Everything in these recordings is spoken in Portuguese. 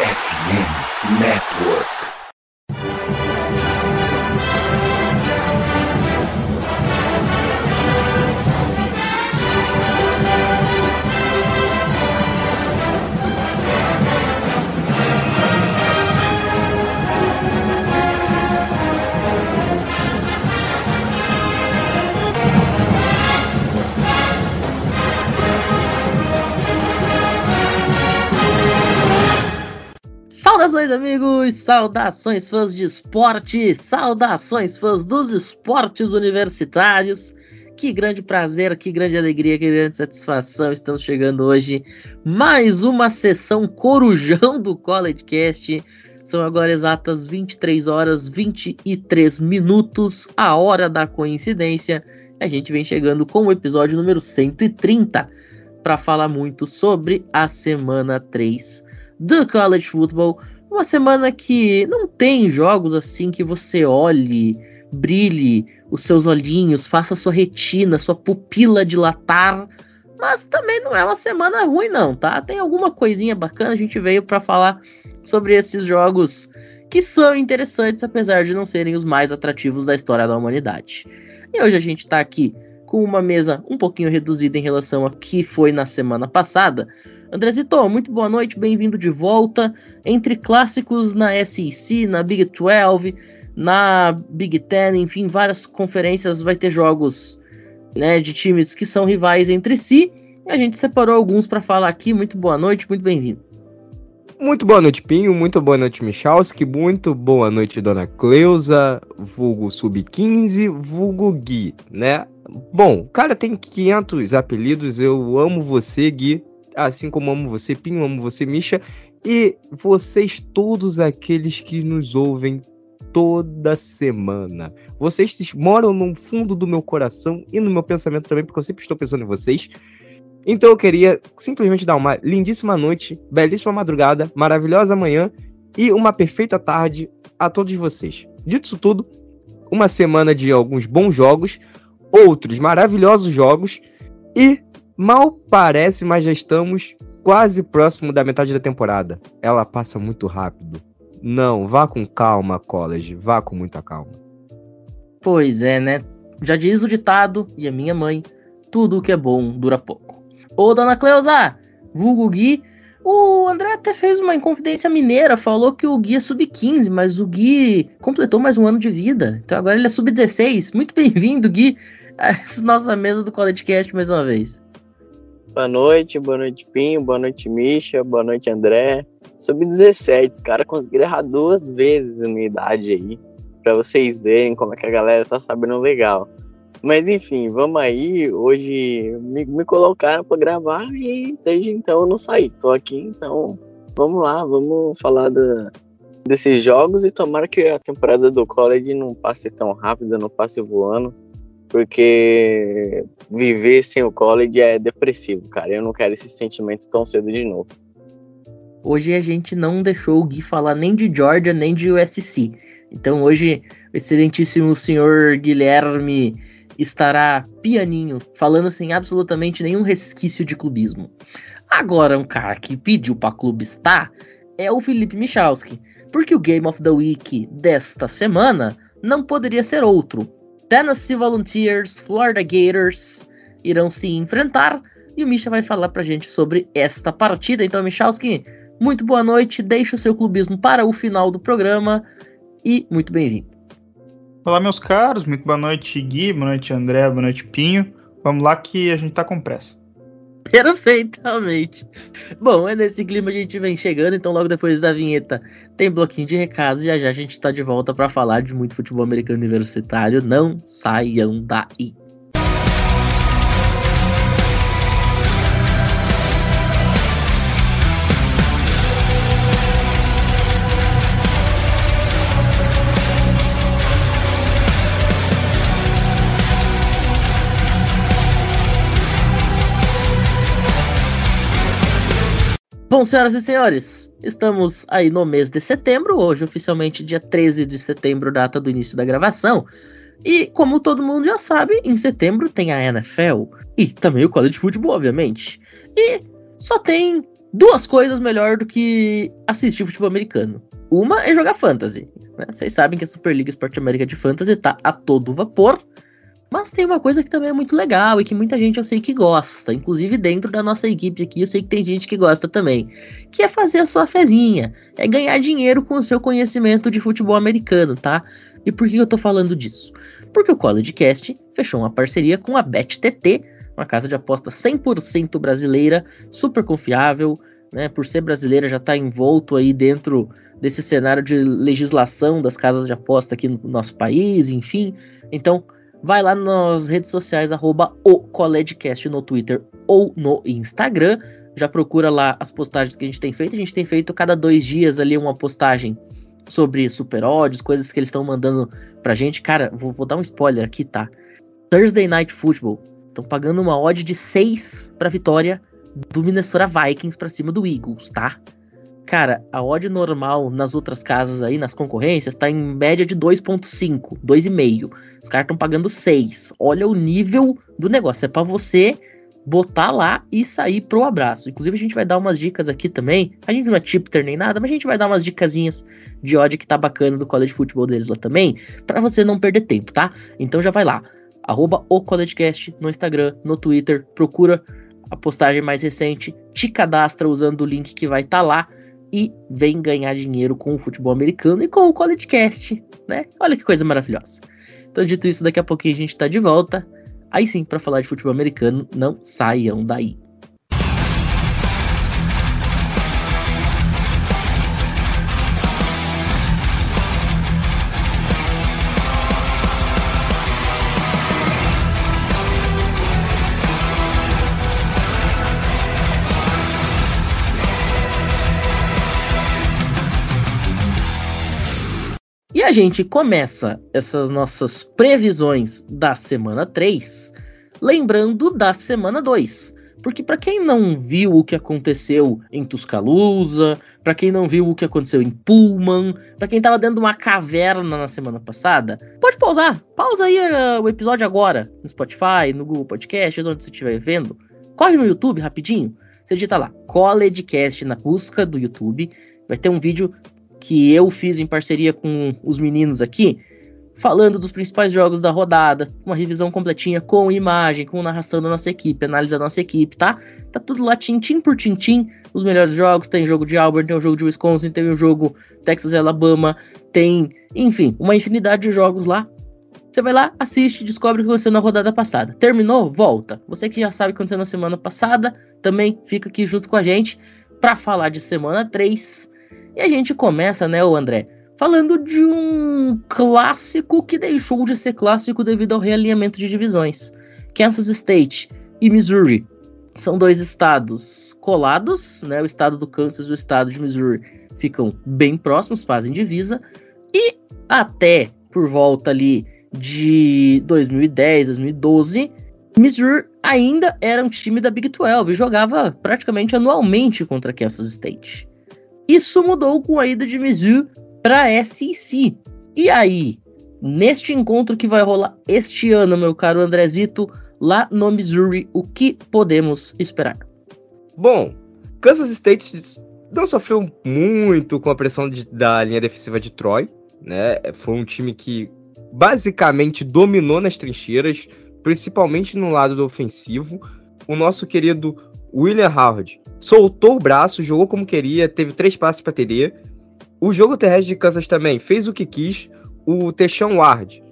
FM Network. Saudações, amigos! Saudações, fãs de esporte! Saudações, fãs dos esportes universitários! Que grande prazer, que grande alegria, que grande satisfação! Estamos chegando hoje mais uma sessão corujão do College Cast. São agora exatas 23 horas 23 minutos, a hora da coincidência. A gente vem chegando com o episódio número 130 para falar muito sobre a semana 3 do college football. Uma semana que não tem jogos assim que você olhe, brilhe os seus olhinhos, faça sua retina, sua pupila dilatar. Mas também não é uma semana ruim, não, tá? Tem alguma coisinha bacana. A gente veio para falar sobre esses jogos que são interessantes, apesar de não serem os mais atrativos da história da humanidade. E hoje a gente tá aqui com uma mesa um pouquinho reduzida em relação a que foi na semana passada, Andrezito, muito boa noite, bem-vindo de volta. Entre clássicos na SEC, na Big 12, na Big Ten, enfim, várias conferências vai ter jogos né, de times que são rivais entre si. A gente separou alguns para falar aqui. Muito boa noite, muito bem-vindo. Muito boa noite, Pinho. Muito boa noite, Michalski. Muito boa noite, Dona Cleusa, vulgo Sub-15, vulgo Gui, né? Bom, cara tem 500 apelidos. Eu amo você, Gui assim como amo você, Pinho, amo você, Misha, e vocês todos aqueles que nos ouvem toda semana. Vocês moram no fundo do meu coração e no meu pensamento também, porque eu sempre estou pensando em vocês. Então eu queria simplesmente dar uma lindíssima noite, belíssima madrugada, maravilhosa manhã e uma perfeita tarde a todos vocês. Dito isso tudo, uma semana de alguns bons jogos, outros maravilhosos jogos e Mal parece, mas já estamos quase próximo da metade da temporada. Ela passa muito rápido. Não, vá com calma, college. Vá com muita calma. Pois é, né? Já diz o ditado, e a minha mãe, tudo que é bom dura pouco. Ô, dona Cleusa, vulgo Gui, o André até fez uma inconfidência mineira, falou que o Gui é sub-15, mas o Gui completou mais um ano de vida. Então agora ele é sub-16. Muito bem-vindo, Gui, a nossa mesa do College Cast mais uma vez. Boa noite, boa noite, Pinho, boa noite, Misha, boa noite, André. Sub-17, os caras conseguiram errar duas vezes a minha idade aí, pra vocês verem como é que a galera tá sabendo legal. Mas enfim, vamos aí. Hoje me, me colocaram pra gravar e desde então eu não saí. Tô aqui, então vamos lá, vamos falar da, desses jogos e tomara que a temporada do college não passe tão rápido, não passe voando porque viver sem o college é depressivo, cara. Eu não quero esse sentimento tão cedo de novo. Hoje a gente não deixou o Gui falar nem de Georgia, nem de USC. Então hoje o excelentíssimo senhor Guilherme estará pianinho, falando sem absolutamente nenhum resquício de clubismo. Agora, um cara que pediu para clubistar é o Felipe Michalski, porque o Game of the Week desta semana não poderia ser outro, Tennessee Volunteers, Florida Gators irão se enfrentar e o Misha vai falar pra gente sobre esta partida. Então, Michalski, muito boa noite, deixe o seu clubismo para o final do programa e muito bem-vindo. Olá, meus caros, muito boa noite, Gui, boa noite, André, boa noite, Pinho. Vamos lá que a gente tá com pressa. Perfeitamente. Bom, é nesse clima a gente vem chegando, então logo depois da vinheta tem bloquinho de recados e já já a gente está de volta para falar de muito futebol americano universitário. Não saiam daí. Bom, senhoras e senhores, estamos aí no mês de setembro, hoje oficialmente dia 13 de setembro, data do início da gravação. E como todo mundo já sabe, em setembro tem a NFL e também o college football, obviamente. E só tem duas coisas melhor do que assistir futebol americano. Uma é jogar fantasy. Né? Vocês sabem que a Superliga Esporte América de Fantasy tá a todo vapor. Mas tem uma coisa que também é muito legal e que muita gente eu sei que gosta, inclusive dentro da nossa equipe aqui, eu sei que tem gente que gosta também, que é fazer a sua fezinha, é ganhar dinheiro com o seu conhecimento de futebol americano, tá? E por que eu tô falando disso? Porque o College Cast fechou uma parceria com a BetTT, uma casa de aposta 100% brasileira, super confiável, né? Por ser brasileira já tá envolto aí dentro desse cenário de legislação das casas de aposta aqui no nosso país, enfim. Então, vai lá nas redes sociais, arroba o Collegecast no Twitter ou no Instagram. Já procura lá as postagens que a gente tem feito. A gente tem feito cada dois dias ali uma postagem sobre super odds, coisas que eles estão mandando pra gente. Cara, vou, vou, dar um spoiler aqui, tá? Thursday Night Football. Estão pagando uma odd de 6 pra vitória do Minnesota Vikings pra cima do Eagles, tá? Cara, a odd normal nas outras casas aí, nas concorrências, tá em média de 2.5, 2,5. Os caras estão pagando 6. Olha o nível do negócio. É para você botar lá e sair pro abraço. Inclusive, a gente vai dar umas dicas aqui também. A gente não é tipter nem nada, mas a gente vai dar umas dicasinhas de odd que tá bacana do college futebol deles lá também, para você não perder tempo, tá? Então já vai lá. Arroba o CollegeCast no Instagram, no Twitter, procura a postagem mais recente, te cadastra usando o link que vai estar tá lá e vem ganhar dinheiro com o futebol americano e com o CollegeCast, né? Olha que coisa maravilhosa. Então, dito isso, daqui a pouquinho a gente tá de volta. Aí sim, para falar de futebol americano, não saiam daí. Gente começa essas nossas previsões da semana 3, lembrando da semana 2. Porque para quem não viu o que aconteceu em Tuscaloosa, para quem não viu o que aconteceu em Pullman, para quem tava dentro de uma caverna na semana passada, pode pausar. Pausa aí uh, o episódio agora, no Spotify, no Google Podcasts, onde você estiver vendo. Corre no YouTube rapidinho. Você digita lá, Collegecast na busca do YouTube. Vai ter um vídeo que eu fiz em parceria com os meninos aqui, falando dos principais jogos da rodada, uma revisão completinha com imagem, com narração da nossa equipe, análise da nossa equipe, tá? Tá tudo lá tintim por tintim, os melhores jogos, tem jogo de Auburn, tem o jogo de Wisconsin, tem o jogo Texas e Alabama, tem, enfim, uma infinidade de jogos lá. Você vai lá, assiste, descobre o que aconteceu na rodada passada. Terminou? Volta. Você que já sabe o que aconteceu na semana passada, também fica aqui junto com a gente para falar de semana 3 e a gente começa, né, o André, falando de um clássico que deixou de ser clássico devido ao realinhamento de divisões. Kansas State e Missouri são dois estados colados, né? O estado do Kansas e o estado de Missouri ficam bem próximos, fazem divisa. E até por volta ali de 2010, 2012, Missouri ainda era um time da Big 12 e jogava praticamente anualmente contra Kansas State. Isso mudou com a ida de Mizzou para SEC. E aí, neste encontro que vai rolar este ano, meu caro Andrezito, lá no Missouri, o que podemos esperar? Bom, Kansas State não sofreu muito com a pressão de, da linha defensiva de Troy, né? Foi um time que basicamente dominou nas trincheiras, principalmente no lado do ofensivo. O nosso querido William Howard soltou o braço, jogou como queria, teve três passes para TD. O jogo terrestre de Kansas também fez o que quis. O Teixão Ward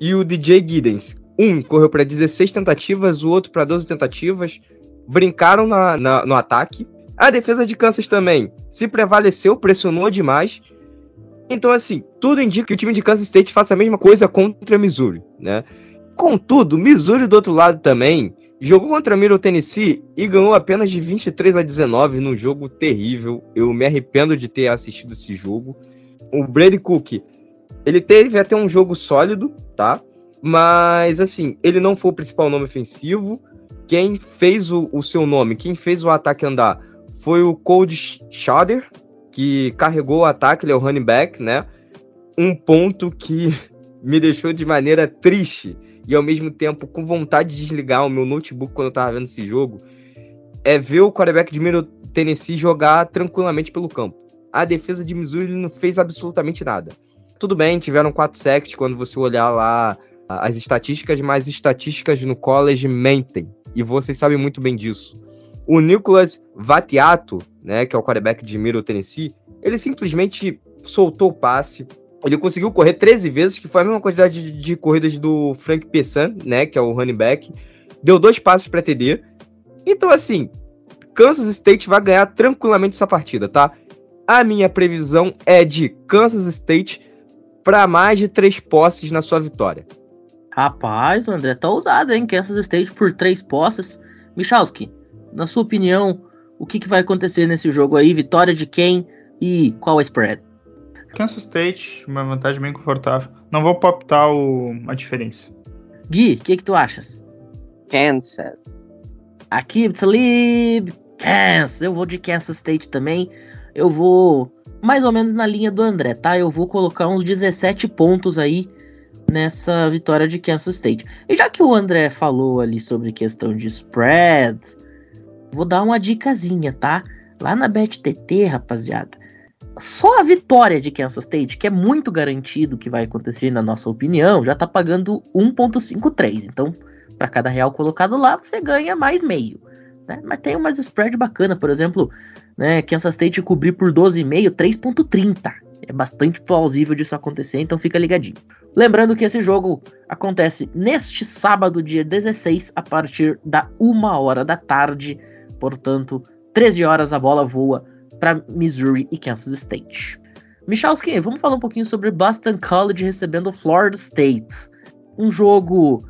e o DJ Giddens, um correu para 16 tentativas, o outro para 12 tentativas, brincaram na, na, no ataque. A defesa de Kansas também se prevaleceu, pressionou demais. Então, assim, tudo indica que o time de Kansas State faça a mesma coisa contra Missouri, né? Contudo, Missouri do outro lado também Jogou contra Middle Tennessee e ganhou apenas de 23 a 19 num jogo terrível. Eu me arrependo de ter assistido esse jogo. O Brady Cook, ele teve até um jogo sólido, tá? Mas, assim, ele não foi o principal nome ofensivo. Quem fez o, o seu nome, quem fez o ataque andar foi o Cold Shader, que carregou o ataque, ele é o running back, né? Um ponto que me deixou de maneira triste e ao mesmo tempo com vontade de desligar o meu notebook quando eu tava vendo esse jogo, é ver o quarterback de Middle Tennessee jogar tranquilamente pelo campo. A defesa de Missouri não fez absolutamente nada. Tudo bem, tiveram quatro sacks quando você olhar lá as estatísticas, mas estatísticas no college mentem. E vocês sabem muito bem disso. O Nicolas Vatiato, né, que é o quarterback de Middle Tennessee, ele simplesmente soltou o passe. Ele conseguiu correr 13 vezes, que foi a mesma quantidade de, de corridas do Frank Pessan, né, que é o running back. Deu dois passes para TD. Então, assim, Kansas State vai ganhar tranquilamente essa partida, tá? A minha previsão é de Kansas State para mais de três posses na sua vitória. Rapaz, o André tá ousado, hein? Kansas State por três posses. Michalski, na sua opinião, o que, que vai acontecer nesse jogo aí? Vitória de quem e qual é o spread? Kansas State, uma vantagem bem confortável. Não vou poptar o, a diferença. Gui, o que, que tu achas? Kansas. Aqui, Talib, Kansas. Eu vou de Kansas State também. Eu vou mais ou menos na linha do André, tá? Eu vou colocar uns 17 pontos aí nessa vitória de Kansas State. E já que o André falou ali sobre questão de spread, vou dar uma dicasinha, tá? Lá na BetTT, rapaziada, só a vitória de Kansas State, que é muito garantido que vai acontecer na nossa opinião, já tá pagando 1.53. Então, para cada real colocado lá, você ganha mais meio. Né? Mas tem umas spread bacana, por exemplo, né, Kansas State cobrir por 12,5, 3.30. É bastante plausível disso acontecer, então fica ligadinho. Lembrando que esse jogo acontece neste sábado, dia 16, a partir da 1 hora da tarde. Portanto, 13 horas a bola voa para Missouri e Kansas State. Michalski, vamos falar um pouquinho sobre Boston College recebendo Florida State. Um jogo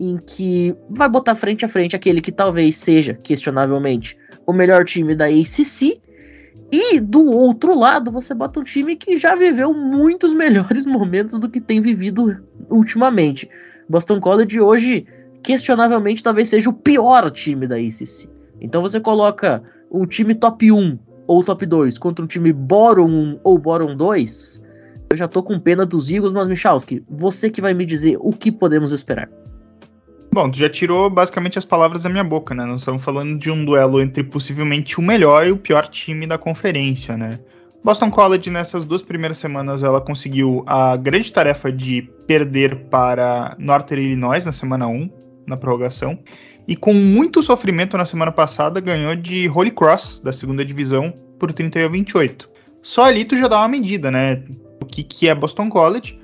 em que vai botar frente a frente aquele que talvez seja, questionavelmente, o melhor time da ACC e do outro lado, você bota um time que já viveu muitos melhores momentos do que tem vivido ultimamente. Boston College hoje, questionavelmente, talvez seja o pior time da ACC. Então você coloca um time top 1 ou top 2 contra um time bottom 1 ou bottom 2, eu já tô com pena dos Eagles, mas Michalski, você que vai me dizer o que podemos esperar. Bom, tu já tirou basicamente as palavras da minha boca, né? Nós estamos falando de um duelo entre possivelmente o melhor e o pior time da conferência, né? Boston College, nessas duas primeiras semanas, ela conseguiu a grande tarefa de perder para Northern Illinois na semana 1, na prorrogação. E com muito sofrimento na semana passada, ganhou de Holy Cross, da segunda divisão, por 31 a 28. Só ali tu já dá uma medida, né? O que, que é Boston College.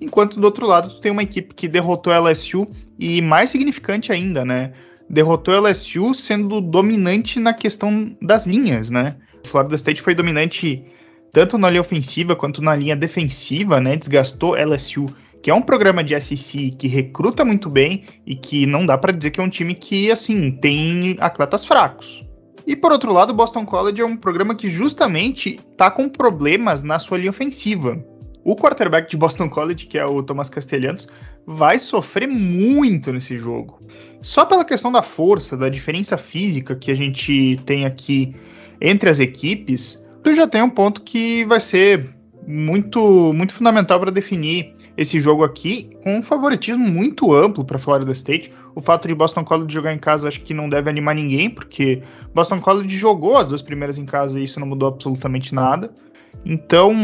Enquanto do outro lado, tu tem uma equipe que derrotou a LSU e mais significante ainda, né? Derrotou a LSU sendo dominante na questão das linhas, né? Florida State foi dominante tanto na linha ofensiva quanto na linha defensiva, né? Desgastou LSU, que é um programa de SEC que recruta muito bem e que não dá para dizer que é um time que, assim, tem atletas fracos. E por outro lado, o Boston College é um programa que justamente tá com problemas na sua linha ofensiva. O quarterback de Boston College, que é o Thomas Castellanos, vai sofrer muito nesse jogo. Só pela questão da força, da diferença física que a gente tem aqui entre as equipes, tu já tem um ponto que vai ser muito muito fundamental para definir esse jogo aqui, com um favoritismo muito amplo para Florida State. O fato de Boston College jogar em casa acho que não deve animar ninguém, porque Boston College jogou as duas primeiras em casa e isso não mudou absolutamente nada. Então,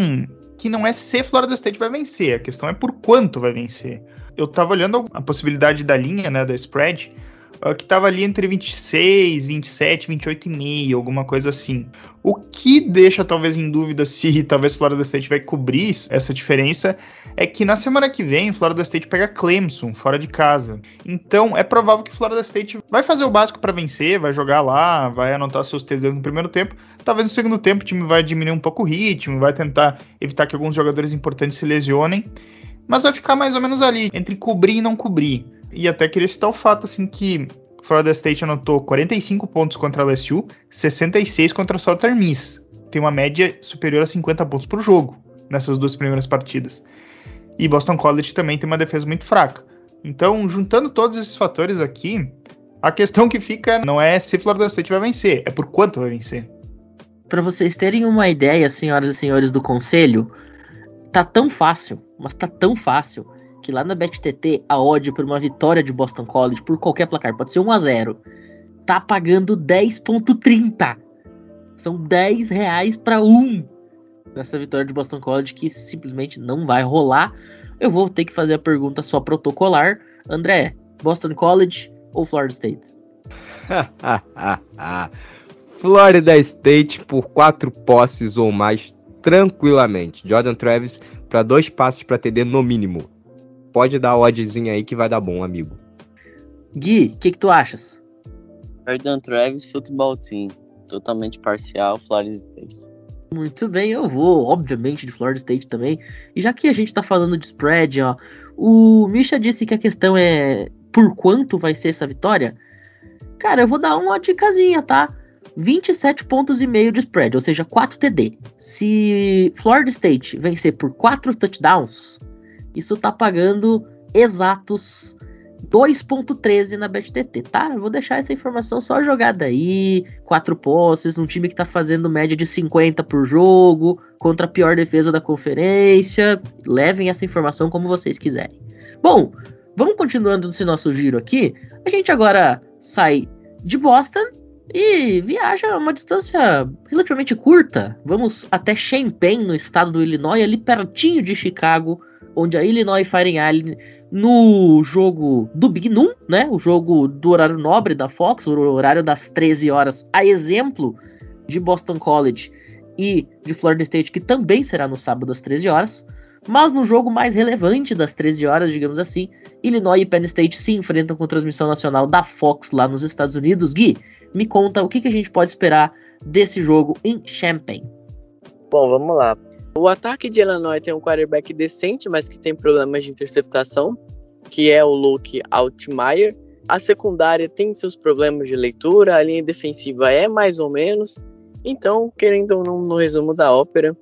que não é se Florida State vai vencer, a questão é por quanto vai vencer eu tava olhando a possibilidade da linha, né, da spread, que tava ali entre 26, 27, 28,5, alguma coisa assim. O que deixa talvez em dúvida se talvez Florida State vai cobrir essa diferença é que na semana que vem Florida State pega Clemson fora de casa. Então é provável que Florida State vai fazer o básico para vencer, vai jogar lá, vai anotar seus TDs no primeiro tempo. Talvez no segundo tempo o time vai diminuir um pouco o ritmo, vai tentar evitar que alguns jogadores importantes se lesionem mas vai ficar mais ou menos ali, entre cobrir e não cobrir. E até queria citar o fato, assim, que Florida State anotou 45 pontos contra a LSU, 66 contra a Southern Miss. Tem uma média superior a 50 pontos por jogo nessas duas primeiras partidas. E Boston College também tem uma defesa muito fraca. Então, juntando todos esses fatores aqui, a questão que fica não é se Florida State vai vencer, é por quanto vai vencer. Para vocês terem uma ideia, senhoras e senhores do conselho, tá tão fácil, mas tá tão fácil, que lá na BetTT a odd por uma vitória de Boston College por qualquer placar, pode ser 1 a 0 tá pagando 10.30. São 10 reais para um nessa vitória de Boston College que simplesmente não vai rolar. Eu vou ter que fazer a pergunta só protocolar. André, Boston College ou Florida State? Florida State por quatro posses ou mais tranquilamente. Jordan Travis para dois passes para TD no mínimo. Pode dar a oddzinha aí que vai dar bom, amigo. Gui, o que, que tu achas? Jordan Travis, Football Team. Totalmente parcial, Florida State. Muito bem, eu vou, obviamente, de Florida State também. E já que a gente tá falando de spread, ó, o Misha disse que a questão é por quanto vai ser essa vitória. Cara, eu vou dar uma dicasinha, tá? 27 pontos e meio de spread, ou seja, 4 TD. Se Florida State vencer por 4 touchdowns, isso tá pagando exatos 2.13 na BetTT, tá? Eu vou deixar essa informação só jogada aí, quatro posses, um time que tá fazendo média de 50 por jogo, contra a pior defesa da conferência. Levem essa informação como vocês quiserem. Bom, vamos continuando esse nosso giro aqui. A gente agora sai de Boston e viaja uma distância relativamente curta. Vamos até Champaign, no estado do Illinois, ali pertinho de Chicago, onde a Illinois Fighting Island, no jogo do Big Noon, né? O jogo do horário nobre da Fox, o horário das 13 horas, a exemplo de Boston College e de Florida State, que também será no sábado às 13 horas. Mas no jogo mais relevante das 13 horas, digamos assim, Illinois e Penn State se enfrentam com transmissão nacional da Fox lá nos Estados Unidos. Gui, me conta o que, que a gente pode esperar desse jogo em Champaign. Bom, vamos lá. O ataque de Illinois tem um quarterback decente, mas que tem problemas de interceptação, que é o Luke Altmaier. A secundária tem seus problemas de leitura, a linha defensiva é mais ou menos. Então, querendo ou não, no resumo da ópera,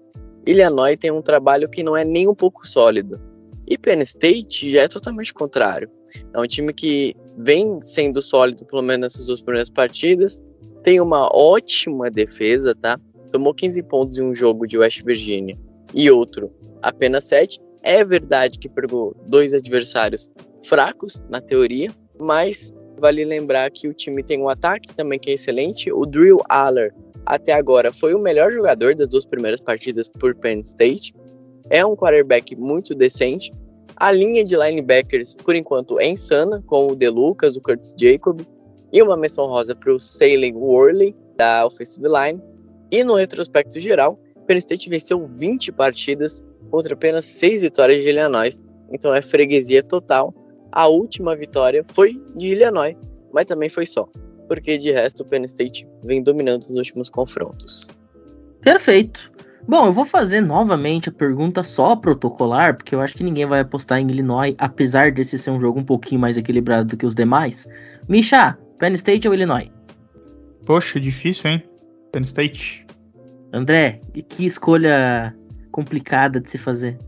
Illinois tem um trabalho que não é nem um pouco sólido. E Penn State já é totalmente contrário. É um time que vem sendo sólido, pelo menos nessas duas primeiras partidas. Tem uma ótima defesa, tá? Tomou 15 pontos em um jogo de West Virginia e outro apenas 7. É verdade que pegou dois adversários fracos, na teoria, mas vale lembrar que o time tem um ataque também que é excelente. O Drill Aller, até agora, foi o melhor jogador das duas primeiras partidas por Penn State. É um quarterback muito decente. A linha de linebackers, por enquanto, é insana, com o DeLucas, o Curtis Jacobs e uma menção rosa para o Salem Worley, da offensive line. E no retrospecto geral, Penn State venceu 20 partidas contra apenas 6 vitórias de Illinois, então é freguesia total. A última vitória foi de Illinois, mas também foi só, porque de resto o Penn State vem dominando os últimos confrontos. Perfeito. Bom, eu vou fazer novamente a pergunta só protocolar, porque eu acho que ninguém vai apostar em Illinois, apesar desse ser um jogo um pouquinho mais equilibrado do que os demais. Misha, Penn State ou Illinois? Poxa, difícil, hein? Penn State. André, que escolha complicada de se fazer.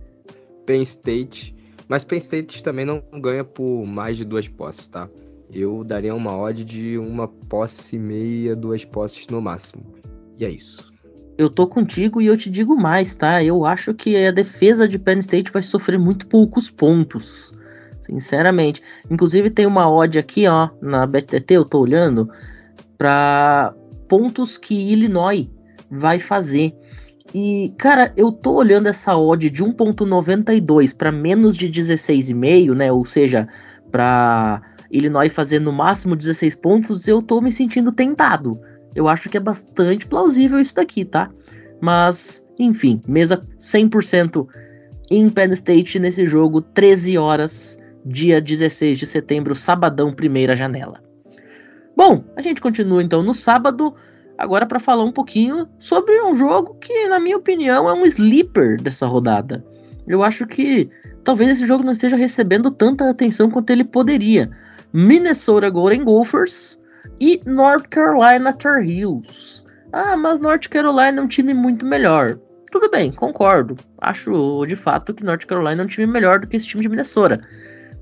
Penn State. Mas Penn State também não ganha por mais de duas posses, tá? Eu daria uma odd de uma posse e meia, duas posses no máximo. E é isso eu tô contigo e eu te digo mais, tá? Eu acho que a defesa de Penn State vai sofrer muito poucos pontos. Sinceramente. Inclusive tem uma odd aqui, ó, na BTT, eu tô olhando, para pontos que Illinois vai fazer. E, cara, eu tô olhando essa odd de 1.92 para menos de 16,5, né? Ou seja, para Illinois fazer no máximo 16 pontos, eu tô me sentindo tentado. Eu acho que é bastante plausível isso daqui, tá? Mas, enfim, mesa 100% em Penn State nesse jogo, 13 horas, dia 16 de setembro, sabadão, primeira janela. Bom, a gente continua então no sábado, agora para falar um pouquinho sobre um jogo que, na minha opinião, é um sleeper dessa rodada. Eu acho que talvez esse jogo não esteja recebendo tanta atenção quanto ele poderia. Minnesota Golden Gophers e North Carolina Tar Heels. Ah, mas North Carolina é um time muito melhor. Tudo bem, concordo. Acho de fato que North Carolina é um time melhor do que esse time de Minnesota.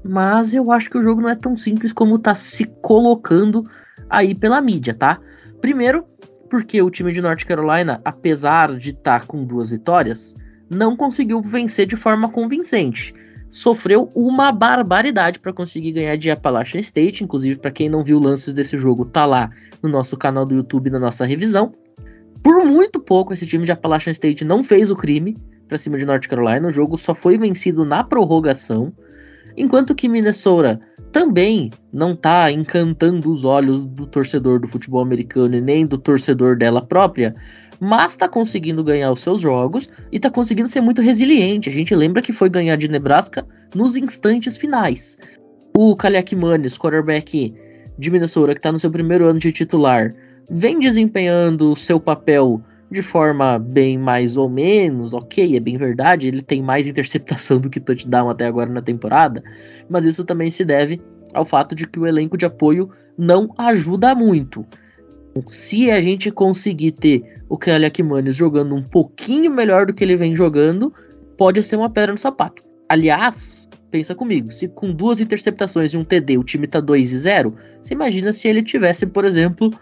Mas eu acho que o jogo não é tão simples como tá se colocando aí pela mídia, tá? Primeiro, porque o time de North Carolina, apesar de estar tá com duas vitórias, não conseguiu vencer de forma convincente sofreu uma barbaridade para conseguir ganhar de Appalachian State. Inclusive, para quem não viu lances desse jogo, tá lá no nosso canal do YouTube na nossa revisão. Por muito pouco, esse time de Appalachian State não fez o crime para cima de North Carolina. O jogo só foi vencido na prorrogação. Enquanto que Minnesota também não está encantando os olhos do torcedor do futebol americano e nem do torcedor dela própria, mas está conseguindo ganhar os seus jogos e está conseguindo ser muito resiliente. A gente lembra que foi ganhar de Nebraska nos instantes finais. O Kaliak Manis, quarterback de Minnesota, que está no seu primeiro ano de titular, vem desempenhando o seu papel de forma bem mais ou menos, ok, é bem verdade, ele tem mais interceptação do que touchdown até agora na temporada, mas isso também se deve ao fato de que o elenco de apoio não ajuda muito. Se a gente conseguir ter o Kelly Akimanes jogando um pouquinho melhor do que ele vem jogando, pode ser uma pedra no sapato. Aliás, pensa comigo, se com duas interceptações e um TD o time tá 2 e 0, você imagina se ele tivesse, por exemplo,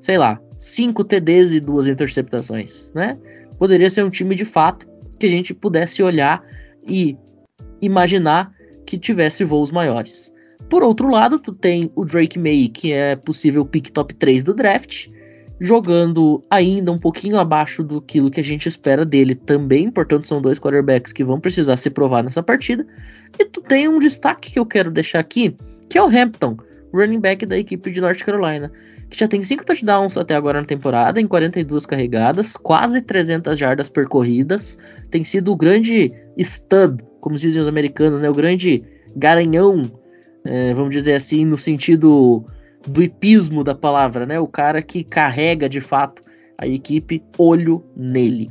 sei lá, cinco TDs e duas interceptações, né? Poderia ser um time de fato que a gente pudesse olhar e imaginar que tivesse voos maiores. Por outro lado, tu tem o Drake May, que é possível pick top 3 do draft, jogando ainda um pouquinho abaixo do que a gente espera dele também, portanto são dois quarterbacks que vão precisar se provar nessa partida. E tu tem um destaque que eu quero deixar aqui, que é o Hampton, running back da equipe de North Carolina que já tem 5 touchdowns até agora na temporada, em 42 carregadas, quase 300 jardas percorridas. Tem sido o grande stud, como dizem os americanos, né? O grande garanhão, é, vamos dizer assim, no sentido do hipismo da palavra, né? O cara que carrega de fato a equipe, olho nele.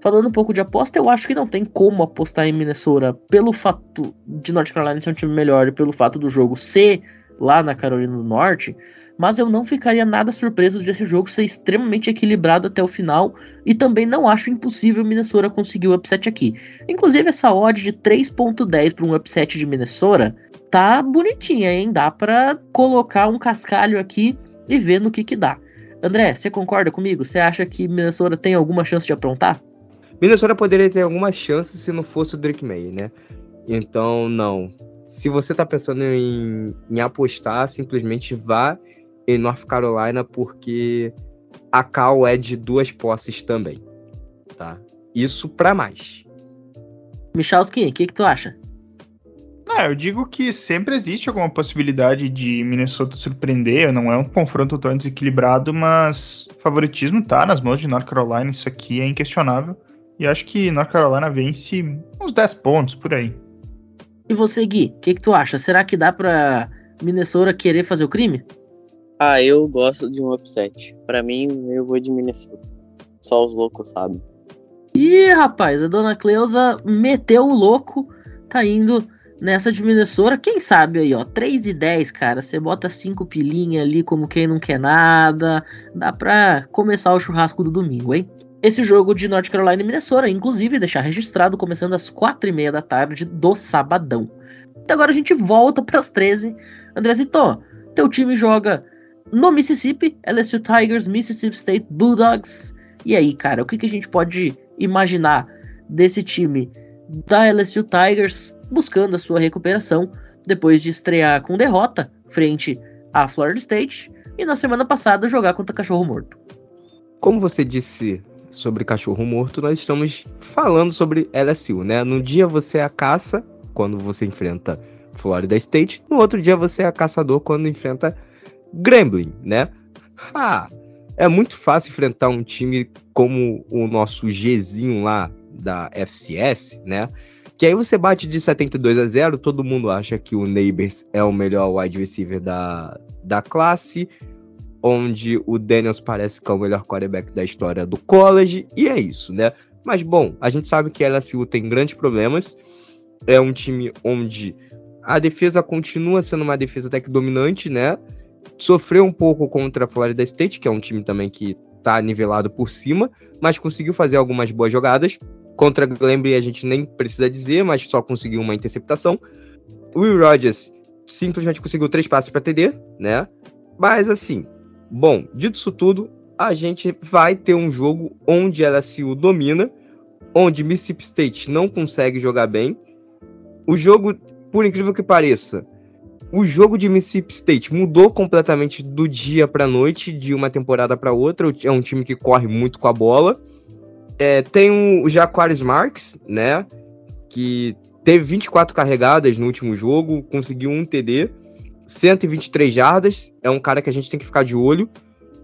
Falando um pouco de aposta, eu acho que não tem como apostar em Minnesota pelo fato de North Carolina ser um time melhor e pelo fato do jogo ser lá na Carolina do Norte mas eu não ficaria nada surpreso de esse jogo ser extremamente equilibrado até o final e também não acho impossível Minnesota conseguir o upset aqui. Inclusive essa odd de 3.10 para um upset de Minnesota tá bonitinha, hein? Dá para colocar um cascalho aqui e ver no que que dá. André, você concorda comigo? Você acha que Minnesota tem alguma chance de aprontar? Minnesota poderia ter alguma chance se não fosse o Drake May, né? Então, não. Se você tá pensando em, em apostar, simplesmente vá em North Carolina porque a Cal é de duas posses também, tá? Isso para mais. Michalski, o que, que tu acha? Ah, eu digo que sempre existe alguma possibilidade de Minnesota surpreender, não é um confronto tão desequilibrado, mas favoritismo tá nas mãos de North Carolina, isso aqui é inquestionável. E acho que North Carolina vence uns 10 pontos por aí. E você, Gui, o que, que tu acha? Será que dá pra Minnesota querer fazer o crime? Ah, eu gosto de um upset. Para mim, eu vou de Minnesota. Só os loucos sabem. Ih, rapaz, a dona Cleusa meteu o louco, tá indo nessa de Minnesota. Quem sabe aí, ó, 3 e 10, cara. Você bota 5 pilinhas ali como quem não quer nada. Dá pra começar o churrasco do domingo, hein? Esse jogo de North Carolina e Minnesota, inclusive, deixar registrado começando às 4 e meia da tarde do sabadão. Então agora a gente volta para as 13. Andrezito, teu time joga no Mississippi, LSU Tigers, Mississippi State Bulldogs. E aí, cara, o que, que a gente pode imaginar desse time da LSU Tigers buscando a sua recuperação depois de estrear com derrota frente à Florida State e na semana passada jogar contra cachorro morto? Como você disse sobre cachorro morto, nós estamos falando sobre LSU, né? Num dia você é a caça quando você enfrenta Florida State, no outro dia você é a caçador quando enfrenta Gremlin, né? Ah, é muito fácil enfrentar um time como o nosso Gzinho lá da FCS, né? Que aí você bate de 72 a 0, todo mundo acha que o Neighbors é o melhor wide receiver da, da classe, onde o Daniels parece que é o melhor quarterback da história do college, e é isso, né? Mas bom, a gente sabe que a LSU tem grandes problemas, é um time onde a defesa continua sendo uma defesa até que dominante, né? Sofreu um pouco contra a Florida State, que é um time também que tá nivelado por cima, mas conseguiu fazer algumas boas jogadas. Contra Glenbury a gente nem precisa dizer, mas só conseguiu uma interceptação. Will Rogers simplesmente conseguiu três passes para TD, né? Mas assim, bom, dito isso tudo, a gente vai ter um jogo onde a LSU domina, onde Mississippi State não consegue jogar bem. O jogo, por incrível que pareça, O jogo de Mississippi State mudou completamente do dia para noite, de uma temporada para outra. É um time que corre muito com a bola. É, tem o Jaquaris Marks, né? Que teve 24 carregadas no último jogo, conseguiu um TD, 123 jardas. É um cara que a gente tem que ficar de olho.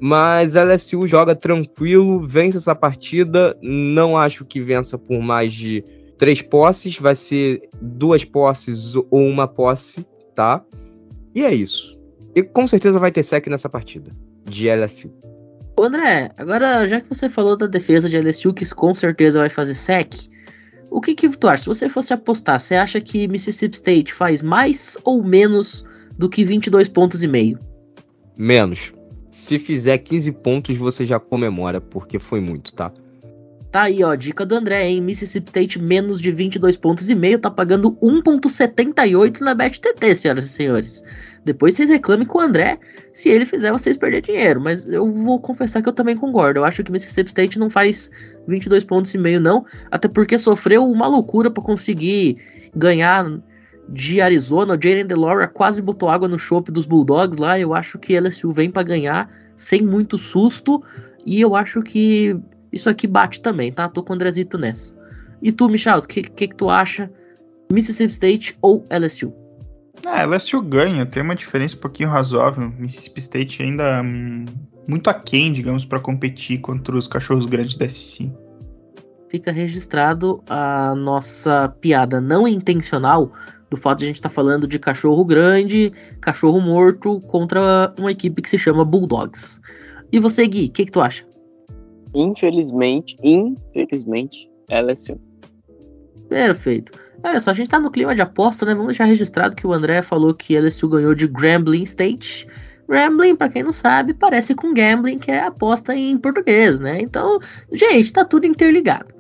Mas LSU joga tranquilo, vence essa partida. Não acho que vença por mais de três posses. Vai ser duas posses ou uma posse tá? E é isso. E com certeza vai ter sec nessa partida de LSU. Ô André, agora já que você falou da defesa de LSU, que com certeza vai fazer sec, o que, que tu acha? Se você fosse apostar, você acha que Mississippi State faz mais ou menos do que 22 pontos e meio? Menos. Se fizer 15 pontos, você já comemora, porque foi muito, tá? Tá aí, ó, dica do André, hein? Mississippi State menos de 22 pontos e meio, tá pagando 1.78 na BetTT, senhoras e senhores. Depois vocês reclamem com o André se ele fizer vocês perder dinheiro, mas eu vou confessar que eu também concordo. Eu acho que Mississippi State não faz 22 pontos e meio não, até porque sofreu uma loucura para conseguir ganhar de Arizona. O Jalen DeLora quase botou água no chope dos Bulldogs lá. Eu acho que LSU vem para ganhar sem muito susto. E eu acho que isso aqui bate também, tá? Tô com o Andrezito nessa. E tu, Michel, o que, que, que tu acha? Mississippi State ou LSU? Ah, LSU ganha, tem uma diferença um pouquinho razoável. Mississippi State ainda hum, muito aquém, digamos, para competir contra os cachorros grandes da SC. Fica registrado a nossa piada não intencional do fato de a gente estar tá falando de cachorro grande, cachorro morto contra uma equipe que se chama Bulldogs. E você, Gui, o que, que tu acha? Infelizmente, infelizmente, LSU. Perfeito. Olha só, a gente tá no clima de aposta, né? Vamos deixar registrado que o André falou que LSU ganhou de Grambling State. Grambling, para quem não sabe, parece com gambling, que é aposta em português, né? Então, gente, tá tudo interligado.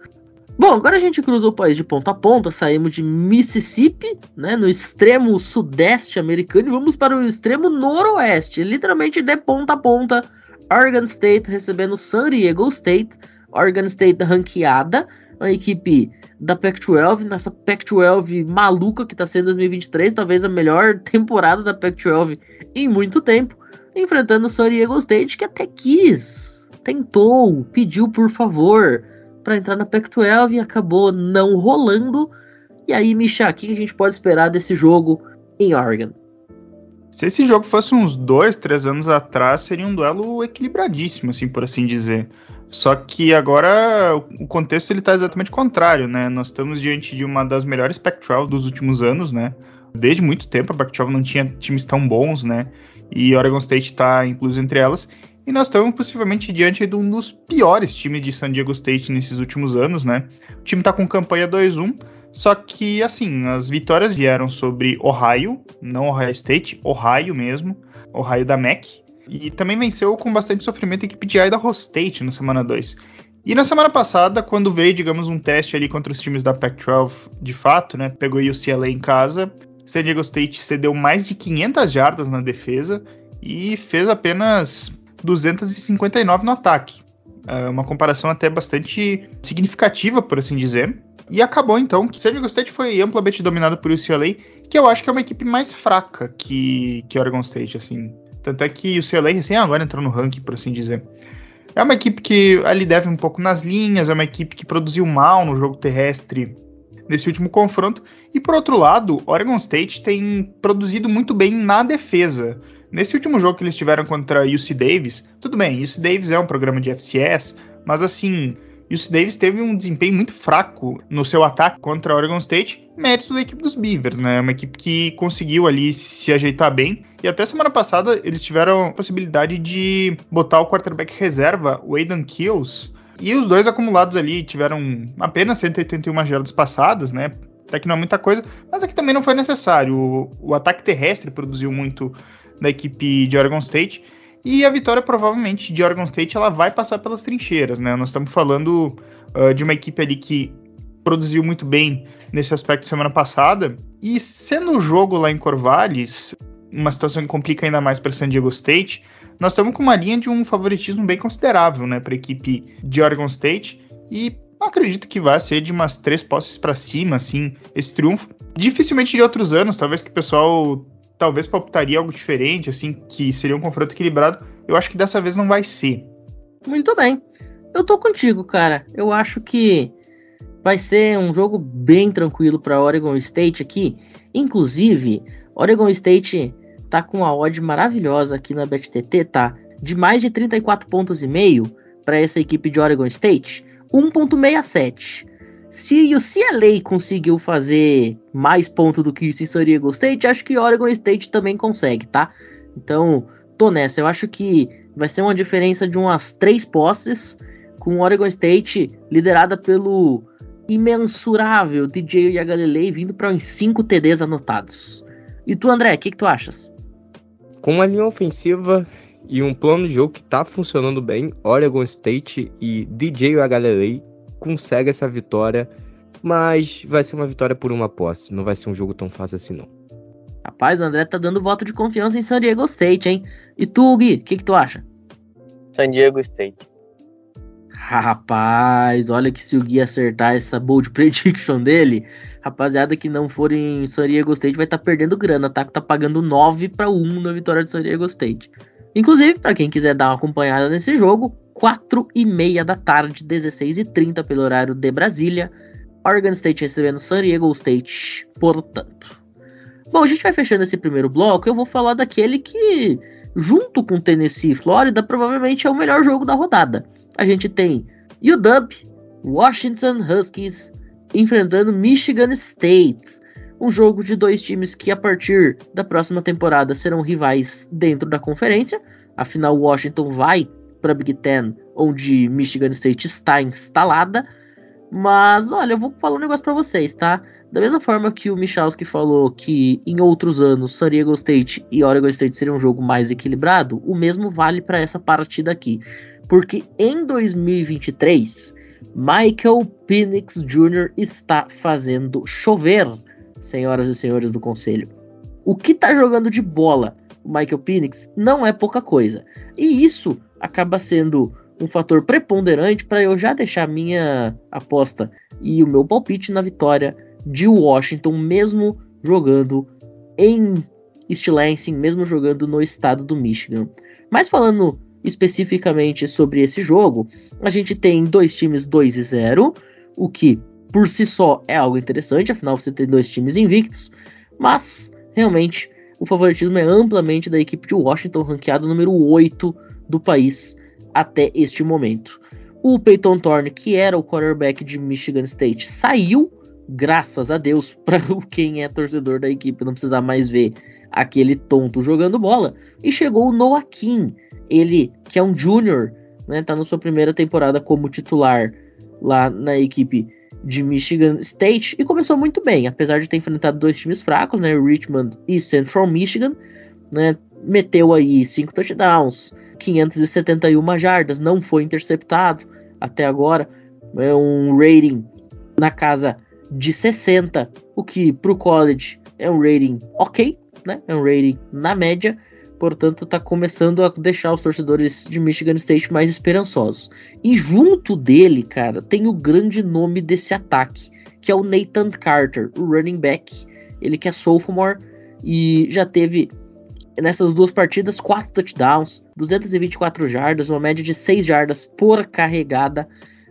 Bom, agora a gente cruzou o país de ponta a ponta, saímos de Mississippi, né, no extremo sudeste americano, e vamos para o extremo noroeste, literalmente de ponta a ponta Oregon State recebendo San Diego State, Oregon State ranqueada, uma equipe da Pac-12, nessa Pac-12 maluca que está sendo 2023, talvez a melhor temporada da Pac-12 em muito tempo, enfrentando o San Diego State que até quis, tentou, pediu por favor para entrar na Pac-12 e acabou não rolando. E aí, Misha, o que a gente pode esperar desse jogo em Oregon? Se esse jogo fosse uns dois, três anos atrás, seria um duelo equilibradíssimo, assim, por assim dizer. Só que agora o contexto ele tá exatamente contrário, né? Nós estamos diante de uma das melhores Pac-12 dos últimos anos, né? Desde muito tempo a Pac-12 não tinha times tão bons, né? E Oregon State está incluso entre elas. E nós estamos possivelmente diante de um dos piores times de San Diego State nesses últimos anos, né? O time está com campanha 2-1, só que, assim, as vitórias vieram sobre Ohio, não Ohio State, Ohio mesmo, Ohio da MEC. E também venceu com bastante sofrimento a equipe de Idaho State na semana 2. E na semana passada, quando veio, digamos, um teste ali contra os times da Pac-12 de fato, né? Pegou o UCLA em casa. San Diego State cedeu mais de 500 jardas na defesa e fez apenas 259 no ataque. É uma comparação até bastante significativa, por assim dizer. E acabou então que San Diego State foi amplamente dominado por UCLA, que eu acho que é uma equipe mais fraca que, que Oregon State, assim. Tanto é que o UCLA recém agora entrou no ranking, por assim dizer. É uma equipe que ali deve um pouco nas linhas, é uma equipe que produziu mal no jogo terrestre nesse último confronto. E por outro lado, Oregon State tem produzido muito bem na defesa. Nesse último jogo que eles tiveram contra UC Davis, tudo bem, UC Davis é um programa de FCS, mas assim, o Davis teve um desempenho muito fraco no seu ataque contra a Oregon State, mérito da equipe dos Beavers, né? Uma equipe que conseguiu ali se ajeitar bem. E até semana passada eles tiveram a possibilidade de botar o quarterback reserva, o Aidan Kills. E os dois acumulados ali tiveram apenas 181 jardas passadas, né? Até que não é muita coisa, mas aqui também não foi necessário. O, o ataque terrestre produziu muito da equipe de Oregon State. E a vitória, provavelmente, de Oregon State, ela vai passar pelas trincheiras, né? Nós estamos falando uh, de uma equipe ali que produziu muito bem nesse aspecto semana passada. E sendo o jogo lá em Corvallis, uma situação que complica ainda mais para San Diego State, nós estamos com uma linha de um favoritismo bem considerável, né, para a equipe de Oregon State. E acredito que vai ser de umas três posses para cima, assim, esse triunfo. Dificilmente de outros anos, talvez que o pessoal talvez palpitaria algo diferente, assim, que seria um confronto equilibrado. Eu acho que dessa vez não vai ser. Muito bem. Eu tô contigo, cara. Eu acho que vai ser um jogo bem tranquilo para Oregon State aqui. Inclusive, Oregon State tá com uma odd maravilhosa aqui na BetTT, tá? De mais de 34 pontos e meio para essa equipe de Oregon State, 1.67. Se o CLA conseguiu fazer mais pontos do que em San Diego State, acho que Oregon State também consegue, tá? Então, tô nessa. Eu acho que vai ser uma diferença de umas três posses, com Oregon State liderada pelo imensurável DJ Yagalelei vindo para uns 5 TDs anotados. E tu, André, o que, que tu achas? Com uma linha ofensiva e um plano de jogo que tá funcionando bem, Oregon State e DJ Agalelei consegue essa vitória, mas vai ser uma vitória por uma posse, não vai ser um jogo tão fácil assim não. Rapaz, o André tá dando voto de confiança em San Diego State, hein? E tu, Gui, o que, que tu acha? San Diego State. Rapaz, olha que se o Gui acertar essa bold prediction dele, rapaziada que não for em San Diego State vai estar tá perdendo grana, tá? Que tá pagando 9 para 1 na vitória de San Diego State. Inclusive, para quem quiser dar uma acompanhada nesse jogo, 4 e meia da tarde, 16 e 30 pelo horário de Brasília. Oregon State recebendo San Diego State, portanto. Bom, a gente vai fechando esse primeiro bloco. Eu vou falar daquele que, junto com Tennessee e Flórida, provavelmente é o melhor jogo da rodada. A gente tem UW, Washington Huskies enfrentando Michigan State. Um jogo de dois times que, a partir da próxima temporada, serão rivais dentro da conferência. Afinal, Washington vai para a Big Ten, onde Michigan State está instalada. Mas, olha, eu vou falar um negócio para vocês, tá? Da mesma forma que o Michalski falou que em outros anos San Diego State e Oregon State seriam um jogo mais equilibrado, o mesmo vale para essa partida aqui. Porque em 2023, Michael Penix Jr. está fazendo chover, senhoras e senhores do conselho. O que está jogando de bola o Michael Penix não é pouca coisa. E isso acaba sendo um fator preponderante para eu já deixar minha aposta e o meu palpite na vitória de Washington, mesmo jogando em East Lansing, mesmo jogando no estado do Michigan. Mas falando especificamente sobre esse jogo, a gente tem dois times 2 e 0, o que por si só é algo interessante, afinal você tem dois times invictos, mas realmente o favoritismo é amplamente da equipe de Washington, ranqueado número 8 do país até este momento. O Peyton Thorne, que era o quarterback de Michigan State, saiu, graças a Deus, para quem é torcedor da equipe não precisar mais ver aquele tonto jogando bola, e chegou o Noah King, ele, que é um júnior, né, tá na sua primeira temporada como titular lá na equipe de Michigan State e começou muito bem, apesar de ter enfrentado dois times fracos, né, Richmond e Central Michigan, né, meteu aí cinco touchdowns, 571 jardas, não foi interceptado até agora, é um rating na casa de 60, o que para o college é um rating ok, né, é um rating na média, portanto está começando a deixar os torcedores de Michigan State mais esperançosos. E junto dele, cara, tem o grande nome desse ataque, que é o Nathan Carter, o running back. Ele que é sophomore e já teve nessas duas partidas quatro touchdowns, 224 jardas, uma média de 6 jardas por carregada,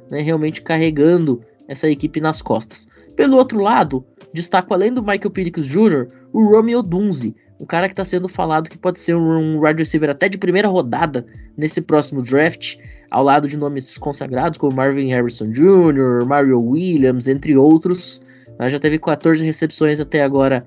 né, realmente carregando essa equipe nas costas. Pelo outro lado, destaco além do Michael Penix Jr., o Romeo Dunze, um cara que está sendo falado que pode ser um wide receiver até de primeira rodada nesse próximo draft, ao lado de nomes consagrados como Marvin Harrison Jr., Mario Williams, entre outros. Ela já teve 14 recepções até agora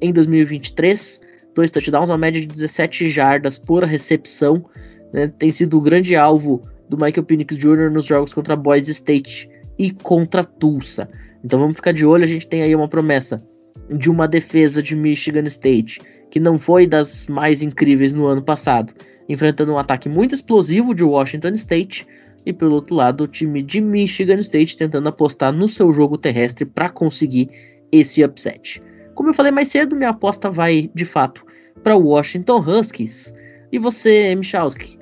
em 2023, dois touchdowns, uma média de 17 jardas por recepção. Né? Tem sido o grande alvo do Michael Penix Jr. nos jogos contra Boise State e contra Tulsa. Então vamos ficar de olho, a gente tem aí uma promessa de uma defesa de Michigan State que não foi das mais incríveis no ano passado, enfrentando um ataque muito explosivo de Washington State e pelo outro lado o time de Michigan State tentando apostar no seu jogo terrestre para conseguir esse upset. Como eu falei mais cedo, minha aposta vai de fato para o Washington Huskies. E você, Michalski?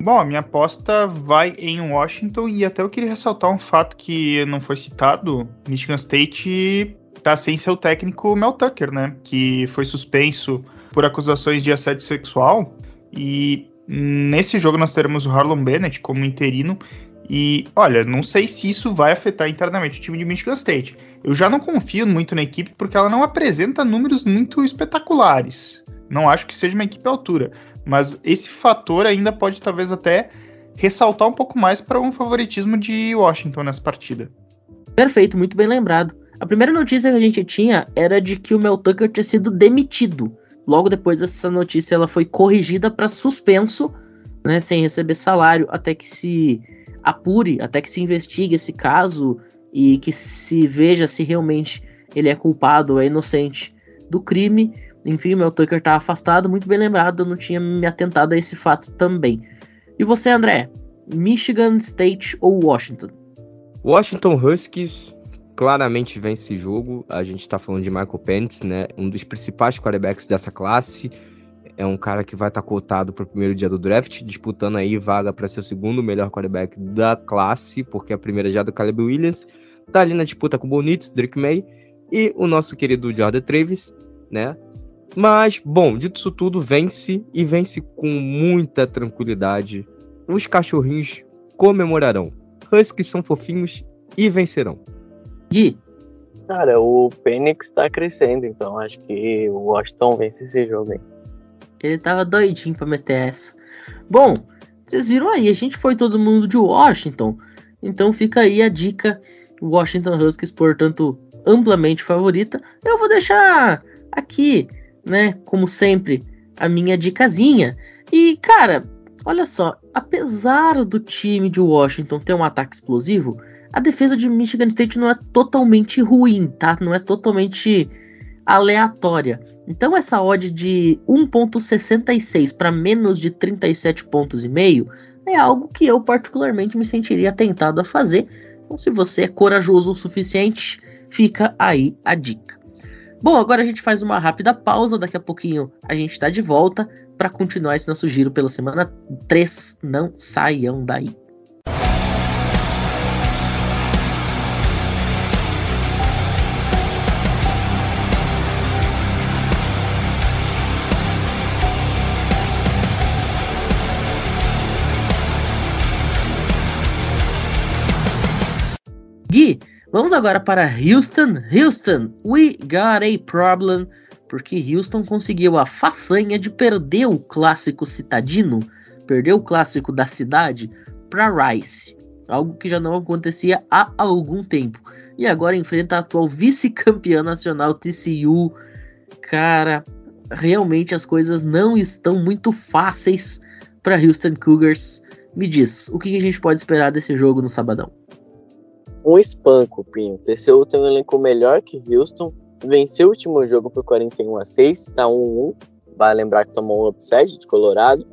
Bom, a minha aposta vai em Washington e até eu queria ressaltar um fato que não foi citado. Michigan State tá sem seu técnico Mel Tucker, né? Que foi suspenso por acusações de assédio sexual. E nesse jogo nós teremos o Harlon Bennett como interino. E olha, não sei se isso vai afetar internamente o time de Michigan State. Eu já não confio muito na equipe porque ela não apresenta números muito espetaculares. Não acho que seja uma equipe à altura. Mas esse fator ainda pode talvez até ressaltar um pouco mais para um favoritismo de Washington nessa partida. Perfeito, muito bem lembrado. A primeira notícia que a gente tinha era de que o Mel Tucker tinha sido demitido. Logo depois dessa notícia, ela foi corrigida para suspenso, né, sem receber salário, até que se apure, até que se investigue esse caso e que se veja se realmente ele é culpado ou é inocente do crime. Enfim, o Mel Tucker está afastado, muito bem lembrado, eu não tinha me atentado a esse fato também. E você, André? Michigan State ou Washington? Washington Huskies claramente vence esse jogo. A gente está falando de Michael Penix, né? Um dos principais quarterbacks dessa classe. É um cara que vai estar tá cotado para o primeiro dia do draft, disputando aí vaga para ser o segundo melhor quarterback da classe, porque a primeira já é do Caleb Williams. Tá ali na disputa com o Bonitz, Drake May e o nosso querido Jordan Travis, né? Mas, bom, dito isso tudo, vence e vence com muita tranquilidade. Os cachorrinhos comemorarão. Huskies são fofinhos e vencerão. Gui. Cara, o Penix tá crescendo, então acho que o Washington vence esse jogo aí. Ele tava doidinho pra meter essa. Bom, vocês viram aí, a gente foi todo mundo de Washington. Então fica aí a dica. Washington Huskies, portanto, amplamente favorita. Eu vou deixar aqui, né, como sempre, a minha dicasinha. E, cara, olha só, apesar do time de Washington ter um ataque explosivo, a defesa de Michigan State não é totalmente ruim, tá? Não é totalmente aleatória. Então essa odd de 1.66 para menos de 37 pontos e meio é algo que eu particularmente me sentiria tentado a fazer. Então se você é corajoso o suficiente, fica aí a dica. Bom, agora a gente faz uma rápida pausa, daqui a pouquinho a gente está de volta para continuar esse nosso giro pela semana 3. Não saiam daí. Gui, vamos agora para Houston. Houston, we got a problem porque Houston conseguiu a façanha de perder o clássico citadino, perder o clássico da cidade para Rice, algo que já não acontecia há algum tempo. E agora enfrenta a atual vice-campeã nacional TCU. Cara, realmente as coisas não estão muito fáceis para Houston Cougars. Me diz, o que a gente pode esperar desse jogo no sabadão? Um espanco, Pinho. TCU tem um elenco melhor que Houston, venceu o último jogo por 41 a 6, tá 1-1. Vai lembrar que tomou um upset de Colorado.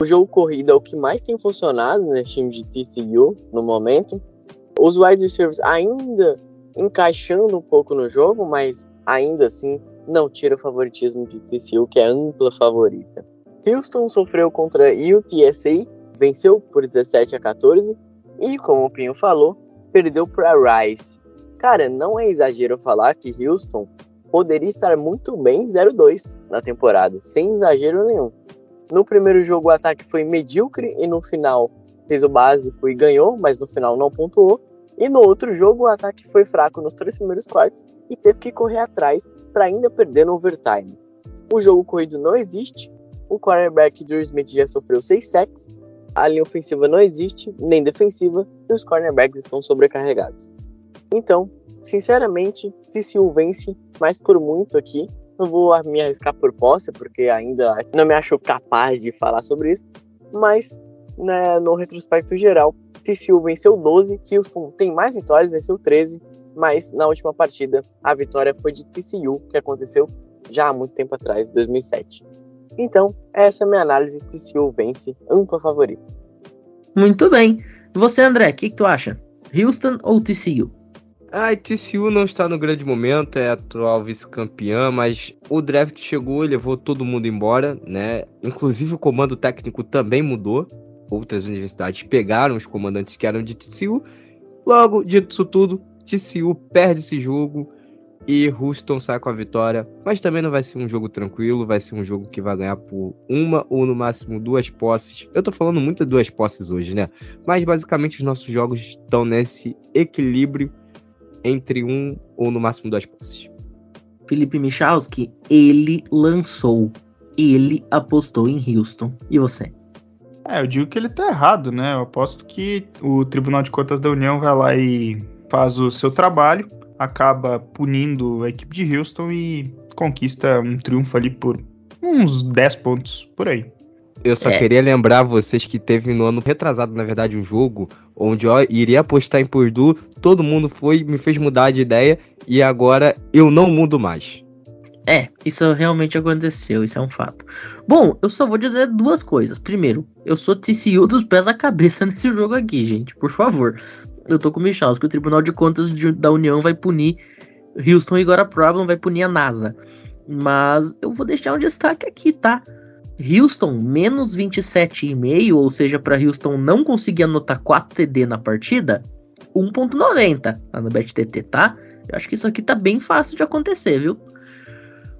O jogo corrido é o que mais tem funcionado nesse time de TCU no momento. Os wide receivers ainda encaixando um pouco no jogo, mas ainda assim não tira o favoritismo de TCU, que é ampla favorita. Houston sofreu contra UTSA, venceu por 17 a 14 e, como o Pinho falou, perdeu para Rice. Cara, não é exagero falar que Houston poderia estar muito bem 0-2 na temporada, sem exagero nenhum. No primeiro jogo o ataque foi medíocre e no final fez o básico e ganhou, mas no final não pontuou. E no outro jogo o ataque foi fraco nos três primeiros quartos e teve que correr atrás para ainda perder no overtime. O jogo corrido não existe, o quarterback Drew Smith já sofreu 6 sacks, a linha ofensiva não existe, nem defensiva, e os cornerbacks estão sobrecarregados. Então, sinceramente, TCU vence, mas por muito aqui. Não vou me arriscar por posse, porque ainda não me acho capaz de falar sobre isso. Mas, né, no retrospecto geral, TCU venceu 12, Houston tem mais vitórias, venceu 13. Mas na última partida, a vitória foi de TCU, que aconteceu já há muito tempo atrás, 2007. Então, essa é a minha análise. TCU vence, ampla favorita. Muito bem. Você, André, o que, que tu acha? Houston ou TCU? A TCU não está no grande momento, é atual vice-campeã, mas o draft chegou e levou todo mundo embora, né? Inclusive o comando técnico também mudou. Outras universidades pegaram os comandantes que eram de TCU. Logo, dito isso tudo, TCU perde esse jogo e Houston sai com a vitória, mas também não vai ser um jogo tranquilo, vai ser um jogo que vai ganhar por uma ou no máximo duas posses. Eu tô falando muito de duas posses hoje, né? Mas basicamente os nossos jogos estão nesse equilíbrio entre um ou no máximo duas posses. Felipe Michalski, ele lançou, ele apostou em Houston. E você? É, eu digo que ele tá errado, né? Eu aposto que o Tribunal de Contas da União vai lá e faz o seu trabalho acaba punindo a equipe de Houston e conquista um triunfo ali por uns 10 pontos, por aí. Eu só é. queria lembrar vocês que teve no ano retrasado, na verdade, um jogo onde eu iria apostar em Purdue, todo mundo foi, me fez mudar de ideia e agora eu não mudo mais. É, isso realmente aconteceu, isso é um fato. Bom, eu só vou dizer duas coisas. Primeiro, eu sou TCU dos pés à cabeça nesse jogo aqui, gente, por favor eu tô com o Michels, que o Tribunal de Contas de, da União vai punir Houston e agora Problem vai punir a NASA. Mas eu vou deixar um destaque aqui, tá? Houston, menos 27,5, ou seja, para Houston não conseguir anotar 4 TD na partida, 1.90 lá no BetTT, tá? Eu acho que isso aqui tá bem fácil de acontecer, viu?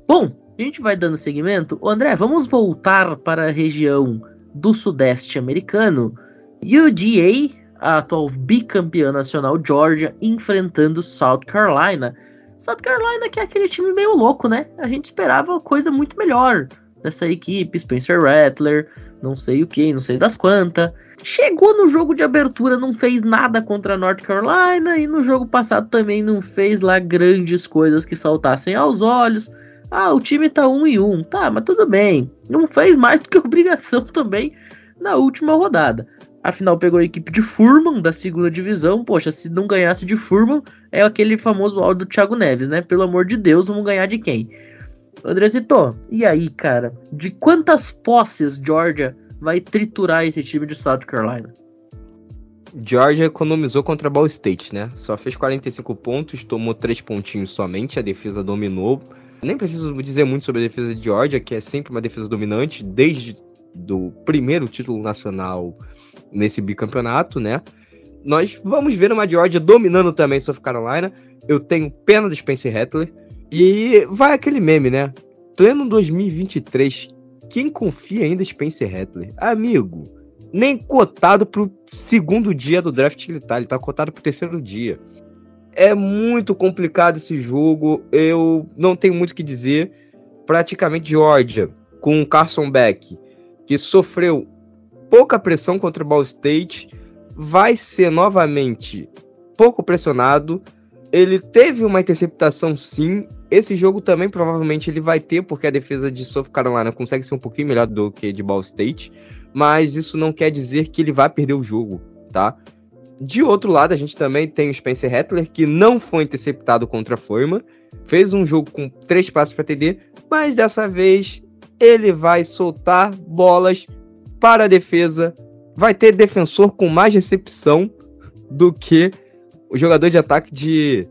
Bom, a gente vai dando seguimento. Ô André, vamos voltar para a região do Sudeste americano. UGA a atual bicampeã nacional Georgia enfrentando South Carolina. South Carolina que é aquele time meio louco, né? A gente esperava coisa muito melhor dessa equipe, Spencer Rattler, não sei o que, não sei das quantas. Chegou no jogo de abertura, não fez nada contra North Carolina e no jogo passado também não fez lá grandes coisas que saltassem aos olhos. Ah, o time tá 1 um e 1, um. tá, mas tudo bem. Não fez mais do que obrigação também na última rodada. Afinal, pegou a equipe de Furman da segunda divisão. Poxa, se não ganhasse de Furman, é aquele famoso áudio do Thiago Neves, né? Pelo amor de Deus, vamos ganhar de quem? André Zito, e aí, cara? De quantas posses Georgia vai triturar esse time de South Carolina? Georgia economizou contra Ball State, né? Só fez 45 pontos, tomou 3 pontinhos somente, a defesa dominou. Nem preciso dizer muito sobre a defesa de Georgia, que é sempre uma defesa dominante, desde do primeiro título nacional nesse bicampeonato, né? Nós vamos ver uma Georgia dominando também South Carolina. Eu tenho pena do Spencer Rattler. E vai aquele meme, né? Pleno 2023. Quem confia ainda em Spencer Rattler? Amigo, nem cotado pro segundo dia do draft ele tá. Ele tá cotado pro terceiro dia. É muito complicado esse jogo. Eu não tenho muito o que dizer. Praticamente Georgia, com Carson Beck, que sofreu pouca pressão contra o Ball State, vai ser novamente pouco pressionado. Ele teve uma interceptação sim. Esse jogo também provavelmente ele vai ter, porque a defesa de South Carolina consegue ser um pouquinho melhor do que de Ball State, mas isso não quer dizer que ele vai perder o jogo, tá? De outro lado, a gente também tem o Spencer Rattler, que não foi interceptado contra a Forma, fez um jogo com três passos para TD, mas dessa vez ele vai soltar bolas para a defesa, vai ter defensor com mais recepção do que o jogador de ataque de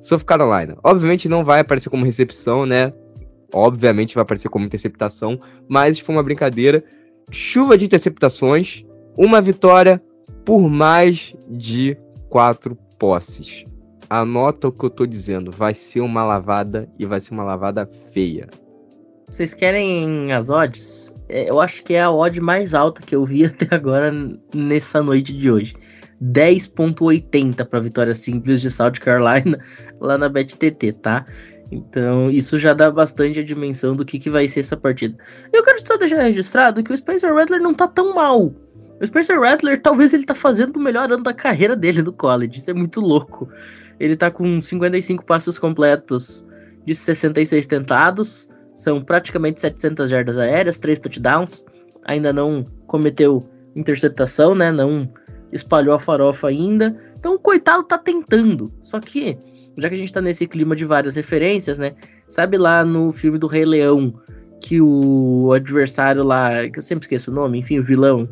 South Carolina. Obviamente não vai aparecer como recepção, né? Obviamente vai aparecer como interceptação, mas foi uma brincadeira. Chuva de interceptações, uma vitória por mais de quatro posses. Anota o que eu tô dizendo, vai ser uma lavada e vai ser uma lavada feia. Vocês querem as odds? É, eu acho que é a odd mais alta que eu vi até agora nessa noite de hoje. 10.80 para vitória simples de South Carolina lá na BetTT, tá? Então, isso já dá bastante a dimensão do que, que vai ser essa partida. Eu quero só deixar registrado que o Spencer Rattler não tá tão mal. O Spencer Rattler, talvez ele tá fazendo o melhor ano da carreira dele no college. Isso é muito louco. Ele tá com 55 passos completos de 66 tentados, são praticamente 700 jardas aéreas, 3 touchdowns. Ainda não cometeu interceptação, né? Não espalhou a farofa ainda. Então o coitado tá tentando. Só que, já que a gente tá nesse clima de várias referências, né? Sabe lá no filme do Rei Leão que o adversário lá, que eu sempre esqueço o nome, enfim, o vilão,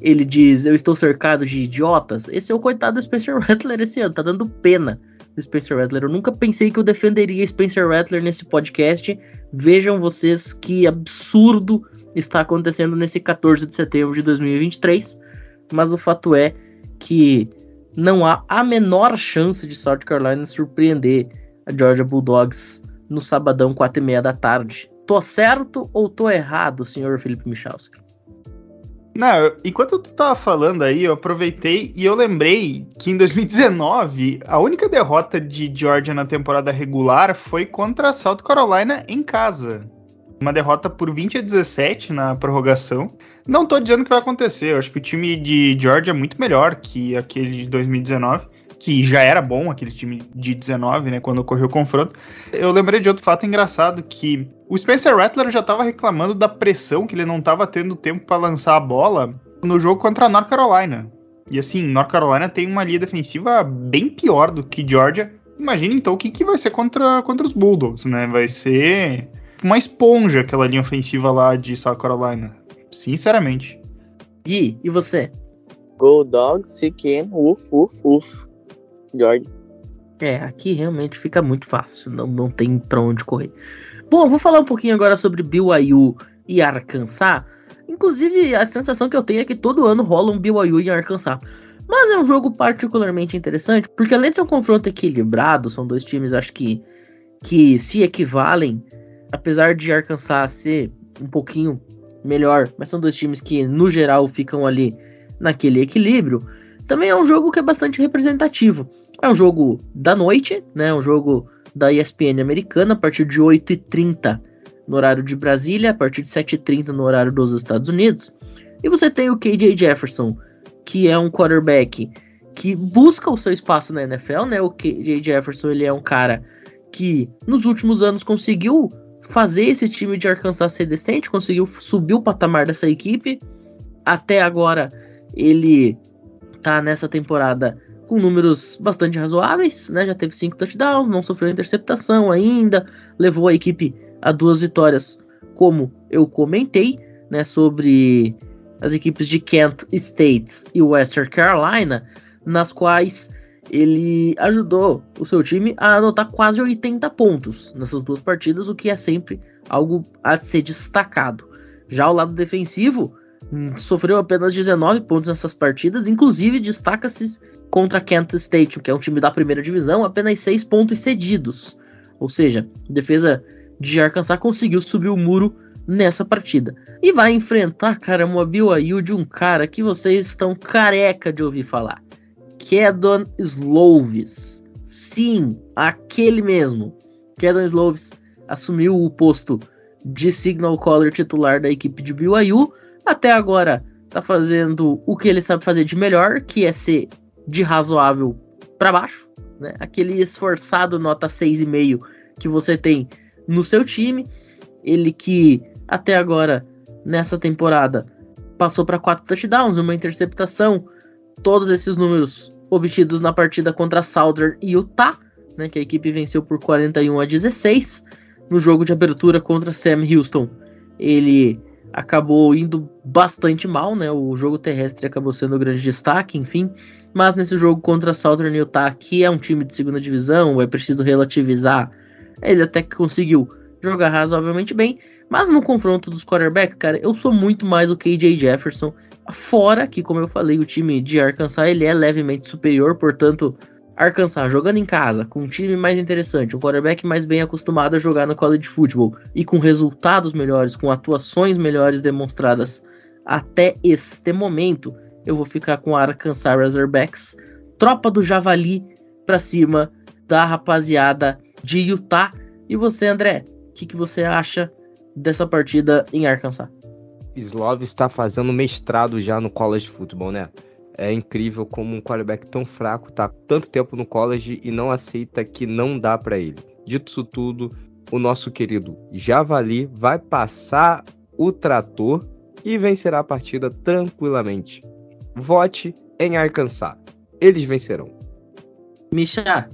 ele diz: Eu estou cercado de idiotas. Esse é o coitado do Spencer Rattler esse ano, tá dando pena. Spencer Rattler. Eu nunca pensei que eu defenderia Spencer Rattler nesse podcast. Vejam vocês que absurdo está acontecendo nesse 14 de setembro de 2023. Mas o fato é que não há a menor chance de South Carolina surpreender a Georgia Bulldogs no sabadão, 4 e meia da tarde. Tô certo ou tô errado, senhor Felipe Michalski? Não, enquanto tu tava falando aí, eu aproveitei e eu lembrei que em 2019, a única derrota de Georgia na temporada regular foi contra a South Carolina em casa. Uma derrota por 20 a 17 na prorrogação. Não tô dizendo que vai acontecer, eu acho que o time de Georgia é muito melhor que aquele de 2019 que já era bom, aquele time de 19, né, quando ocorreu o confronto. Eu lembrei de outro fato engraçado, que o Spencer Rattler já estava reclamando da pressão, que ele não estava tendo tempo para lançar a bola no jogo contra a North Carolina. E assim, North Carolina tem uma linha defensiva bem pior do que Georgia. Imagina então o que, que vai ser contra, contra os Bulldogs, né? Vai ser uma esponja aquela linha ofensiva lá de South Carolina. Sinceramente. Gui, e você? Go Dogs, Siquem, uf, uf, uf. George. É, aqui realmente fica muito fácil, não, não tem pra onde correr. Bom, vou falar um pouquinho agora sobre BYU e Arkansas. Inclusive, a sensação que eu tenho é que todo ano rola um BYU em Arkansas. Mas é um jogo particularmente interessante, porque além de ser um confronto equilibrado, são dois times, acho que, que se equivalem, apesar de Arkansas ser um pouquinho melhor, mas são dois times que, no geral, ficam ali naquele equilíbrio. Também é um jogo que é bastante representativo. É um jogo da noite, né? Um jogo da ESPN americana, a partir de 8h30 no horário de Brasília, a partir de 7h30 no horário dos Estados Unidos. E você tem o KJ Jefferson, que é um quarterback que busca o seu espaço na NFL, né? O KJ Jefferson, ele é um cara que nos últimos anos conseguiu fazer esse time de Arkansas ser decente, conseguiu subir o patamar dessa equipe. Até agora ele tá nessa temporada com números bastante razoáveis, né? Já teve cinco touchdowns, não sofreu interceptação ainda, levou a equipe a duas vitórias, como eu comentei, né? Sobre as equipes de Kent State e Western Carolina, nas quais ele ajudou o seu time a anotar quase 80 pontos nessas duas partidas, o que é sempre algo a ser destacado. Já o lado defensivo, sofreu apenas 19 pontos nessas partidas, inclusive destaca-se contra Kent State, que é um time da primeira divisão, apenas 6 pontos cedidos. Ou seja, a defesa de Arkansas conseguiu subir o muro nessa partida. E vai enfrentar, cara, uma BYU de um cara que vocês estão careca de ouvir falar. Kedon Slovis. Sim, aquele mesmo. Kedon Slovis assumiu o posto de signal caller titular da equipe de BYU até agora tá fazendo o que ele sabe fazer de melhor, que é ser de razoável para baixo, né? Aquele esforçado nota 6,5 que você tem no seu time. Ele que até agora nessa temporada passou para quatro touchdowns, uma interceptação, todos esses números obtidos na partida contra Southern e Utah, né, que a equipe venceu por 41 a 16 no jogo de abertura contra Sam Houston. Ele acabou indo bastante mal, né? O jogo terrestre acabou sendo o grande destaque, enfim. Mas nesse jogo contra Southern Utah, que é um time de segunda divisão, é preciso relativizar. Ele até que conseguiu jogar razoavelmente bem. Mas no confronto dos quarterbacks, cara, eu sou muito mais o KJ Jefferson. Fora que, como eu falei, o time de Arkansas ele é levemente superior, portanto, Arkansas jogando em casa, com um time mais interessante, um quarterback mais bem acostumado a jogar no college football e com resultados melhores, com atuações melhores demonstradas até este momento, eu vou ficar com Arkansas Razorbacks, tropa do Javali pra cima da rapaziada de Utah. E você, André, o que, que você acha dessa partida em Arkansas? Slov está fazendo mestrado já no college football, né? É incrível como um quarterback tão fraco tá tanto tempo no college e não aceita que não dá para ele. Dito isso tudo, o nosso querido Javali vai passar o trator e vencerá a partida tranquilamente. Vote em Arkansas. Eles vencerão. Misha.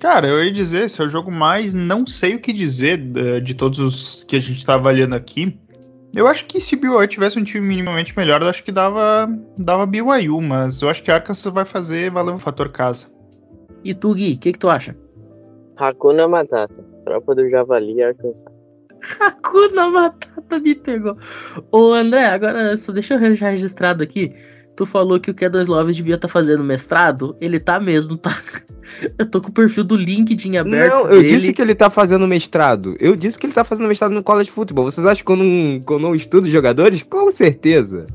Cara, eu ia dizer, esse é o jogo mais não sei o que dizer eh, de todos os que a gente tá avaliando aqui. Eu acho que se BYU tivesse um time minimamente melhor, eu acho que dava, dava BYU, mas eu acho que Arkansas vai fazer valer o fator casa. E tu, Gui, o que, que tu acha? Hakuna Matata, tropa do Javali Arkansas. Hakuna Matata me pegou. Ô André, agora só deixa eu deixar registrado aqui tu falou que o Kedon Sloves devia estar tá fazendo mestrado. Ele tá mesmo, tá? Eu tô com o perfil do LinkedIn aberto. Não, eu dele. disse que ele tá fazendo mestrado. Eu disse que ele tá fazendo mestrado no college football. Vocês acham que eu não, que eu não estudo jogadores? Com certeza.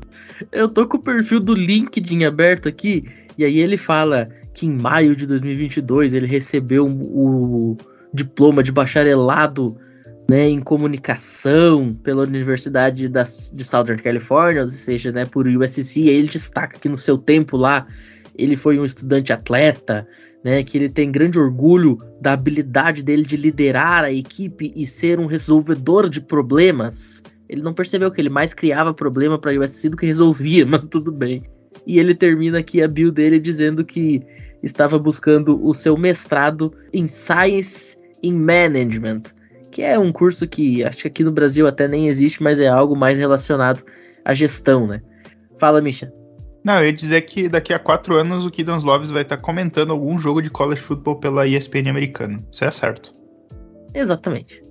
Eu tô com o perfil do LinkedIn aberto aqui. E aí ele fala que em maio de 2022 ele recebeu o diploma de bacharelado né, em comunicação pela Universidade da, de Southern California, ou seja, né, por USC, e aí ele destaca que no seu tempo lá ele foi um estudante atleta, né, que ele tem grande orgulho da habilidade dele de liderar a equipe e ser um resolvedor de problemas. Ele não percebeu que ele mais criava problema para a USC do que resolvia, mas tudo bem. E ele termina aqui a bio dele dizendo que estava buscando o seu mestrado em Science in Management, que é um curso que acho que aqui no Brasil até nem existe, mas é algo mais relacionado à gestão, né? Fala, Misha. Não, eu ia dizer que daqui a quatro anos o Kidons Loves vai estar comentando algum jogo de college football pela ESPN americana. Isso é certo. Exatamente.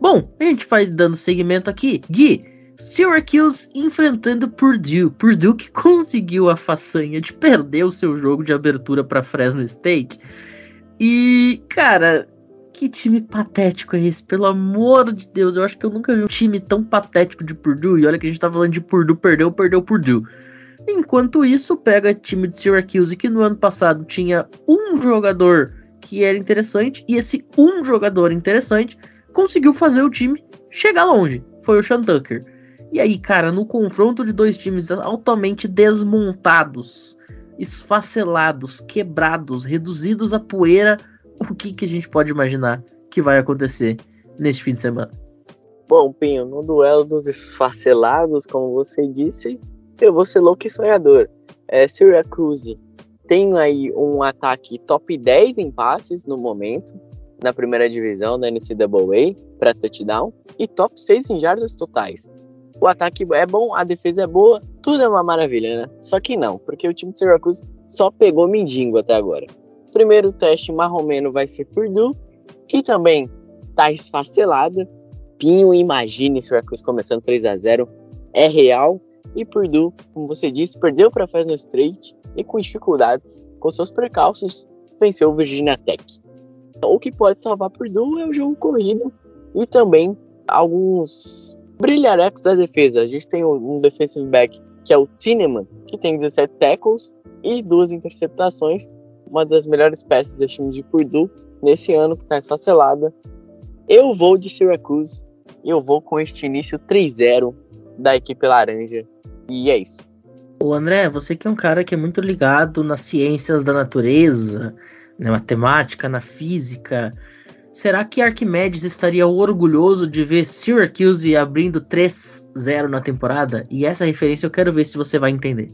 Bom, a gente vai dando segmento aqui. Gui, Syracuse enfrentando Purdue. Purdue que conseguiu a façanha de perder o seu jogo de abertura para Fresno State. E, cara, que time patético é esse? Pelo amor de Deus, eu acho que eu nunca vi um time tão patético de Purdue. E olha que a gente tá falando de Purdue, perdeu, perdeu Purdue. Enquanto isso, pega time de Syracuse que no ano passado tinha um jogador que era interessante, e esse um jogador interessante conseguiu fazer o time chegar longe. Foi o Sean Tucker. E aí, cara, no confronto de dois times altamente desmontados, esfacelados, quebrados, reduzidos a poeira o que, que a gente pode imaginar que vai acontecer neste fim de semana? Bom, Pinho, no duelo dos esfacelados, como você disse, eu vou ser louco e sonhador. É, Syracuse tem aí um ataque top 10 em passes no momento, na primeira divisão da NCAA, para touchdown, e top 6 em jardas totais. O ataque é bom, a defesa é boa, tudo é uma maravilha, né? Só que não, porque o time de Syracuse só pegou mendigo até agora. Primeiro teste marromeno vai ser Purdue, que também tá esfacelada. Pinho, imagine Syracuse começando 3 a 0 é real. E Purdue, como você disse, perdeu para Fresno State e com dificuldades, com seus precalços, venceu Virginia Tech. O que pode salvar Purdue é o jogo corrido e também alguns brilharecos da defesa. A gente tem um defensive back que é o Tineman, que tem 17 tackles e duas interceptações, uma das melhores peças desse time de Purdue nesse ano que está esfacelada. Eu vou de Syracuse eu vou com este início 3-0 da equipe laranja. E é isso. O André, você que é um cara que é muito ligado nas ciências da natureza, na matemática, na física. Será que Arquimedes estaria orgulhoso de ver Syracuse abrindo 3-0 na temporada? E essa referência eu quero ver se você vai entender.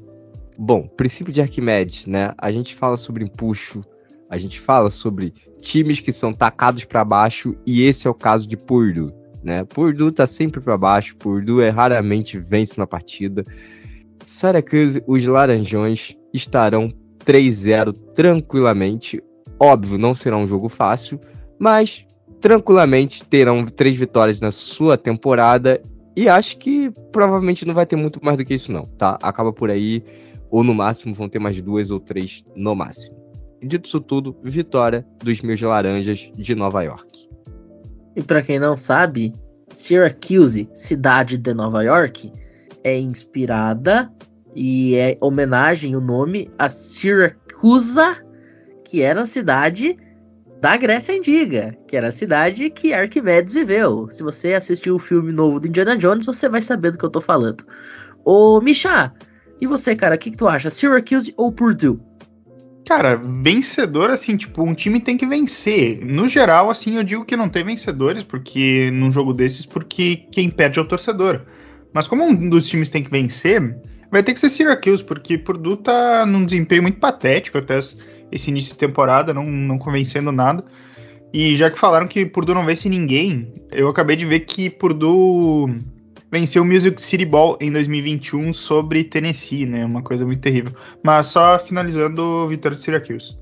Bom, princípio de Arquimedes, né? A gente fala sobre empuxo, a gente fala sobre times que são tacados para baixo e esse é o caso de Purdue, né? Purdue tá sempre para baixo, Purdue é raramente vence na partida. Syracuse, os Laranjões estarão 3-0 tranquilamente. Óbvio, não será um jogo fácil, mas tranquilamente terão três vitórias na sua temporada e acho que provavelmente não vai ter muito mais do que isso não, tá? Acaba por aí ou no máximo vão ter mais duas ou três no máximo. Dito isso tudo, vitória dos meus laranjas de Nova York. E para quem não sabe, Syracuse, cidade de Nova York, é inspirada e é homenagem o nome a Siracusa, que era a cidade da Grécia Antiga, que era a cidade que Arquimedes viveu. Se você assistiu o filme novo do Indiana Jones, você vai saber do que eu tô falando. Ô, Misha, e você, cara, o que, que tu acha? Syracuse ou Purdue? Cara, vencedor, assim, tipo, um time tem que vencer. No geral, assim, eu digo que não tem vencedores, porque num jogo desses, porque quem perde é o torcedor. Mas como um dos times tem que vencer, vai ter que ser Syracuse, porque Purdue tá num desempenho muito patético até esse início de temporada, não, não convencendo nada. E já que falaram que Purdue não vence ninguém, eu acabei de ver que Purdue venceu o Music City Ball em 2021 sobre Tennessee, né? Uma coisa muito terrível. Mas só finalizando, vitória de Syracuse.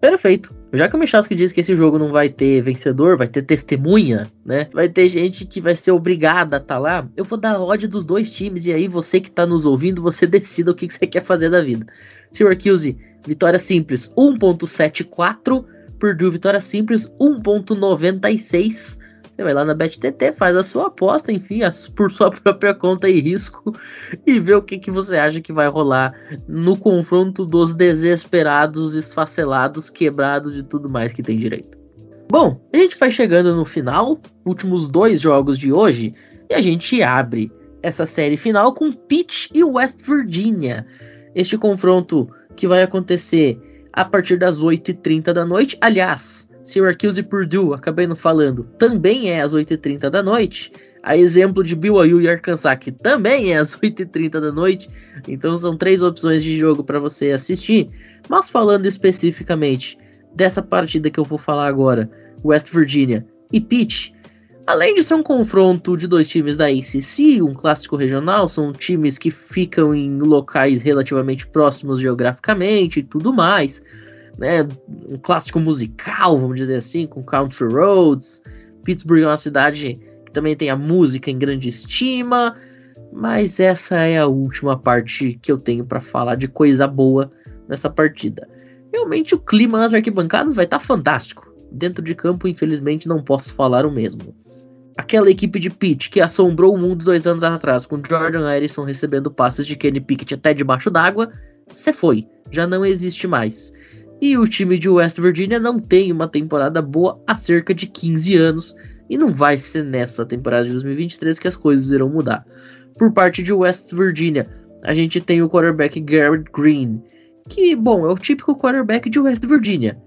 Perfeito. Já que o Michalski disse que esse jogo não vai ter vencedor, vai ter testemunha, né? Vai ter gente que vai ser obrigada a estar tá lá. Eu vou dar odd dos dois times e aí você que tá nos ouvindo, você decida o que, que você quer fazer da vida. Syracuse, vitória simples 1.74, Purdue, vitória simples 1.96. Você vai lá na BetTT, faz a sua aposta, enfim, por sua própria conta e risco, e vê o que, que você acha que vai rolar no confronto dos desesperados, esfacelados, quebrados e tudo mais que tem direito. Bom, a gente vai chegando no final, últimos dois jogos de hoje, e a gente abre essa série final com Pitt e West Virginia. Este confronto que vai acontecer a partir das 8h30 da noite. Aliás, Syracuse e Purdue, acabei não falando, também é às 8h30 da noite. A exemplo de BYU e Arkansas, que também é às 8h30 da noite. Então são três opções de jogo para você assistir. Mas falando especificamente dessa partida que eu vou falar agora, West Virginia e Pitt, além de ser um confronto de dois times da ACC, um clássico regional, são times que ficam em locais relativamente próximos geograficamente e tudo mais né, um clássico musical, vamos dizer assim, com Country Roads. Pittsburgh é uma cidade que também tem a música em grande estima, mas essa é a última parte que eu tenho para falar de coisa boa nessa partida. Realmente o clima nas arquibancadas vai estar tá fantástico. Dentro de campo, infelizmente, não posso falar o mesmo. Aquela equipe de Pitt que assombrou o mundo dois anos atrás, com Jordan Harrison recebendo passes de Kenny Pickett até debaixo d'água, você foi, já não existe mais. E o time de West Virginia não tem uma temporada boa há cerca de 15 anos. E não vai ser nessa temporada de 2023 que as coisas irão mudar. Por parte de West Virginia, a gente tem o quarterback Garrett Green. Que, bom, é o típico quarterback de West Virginia.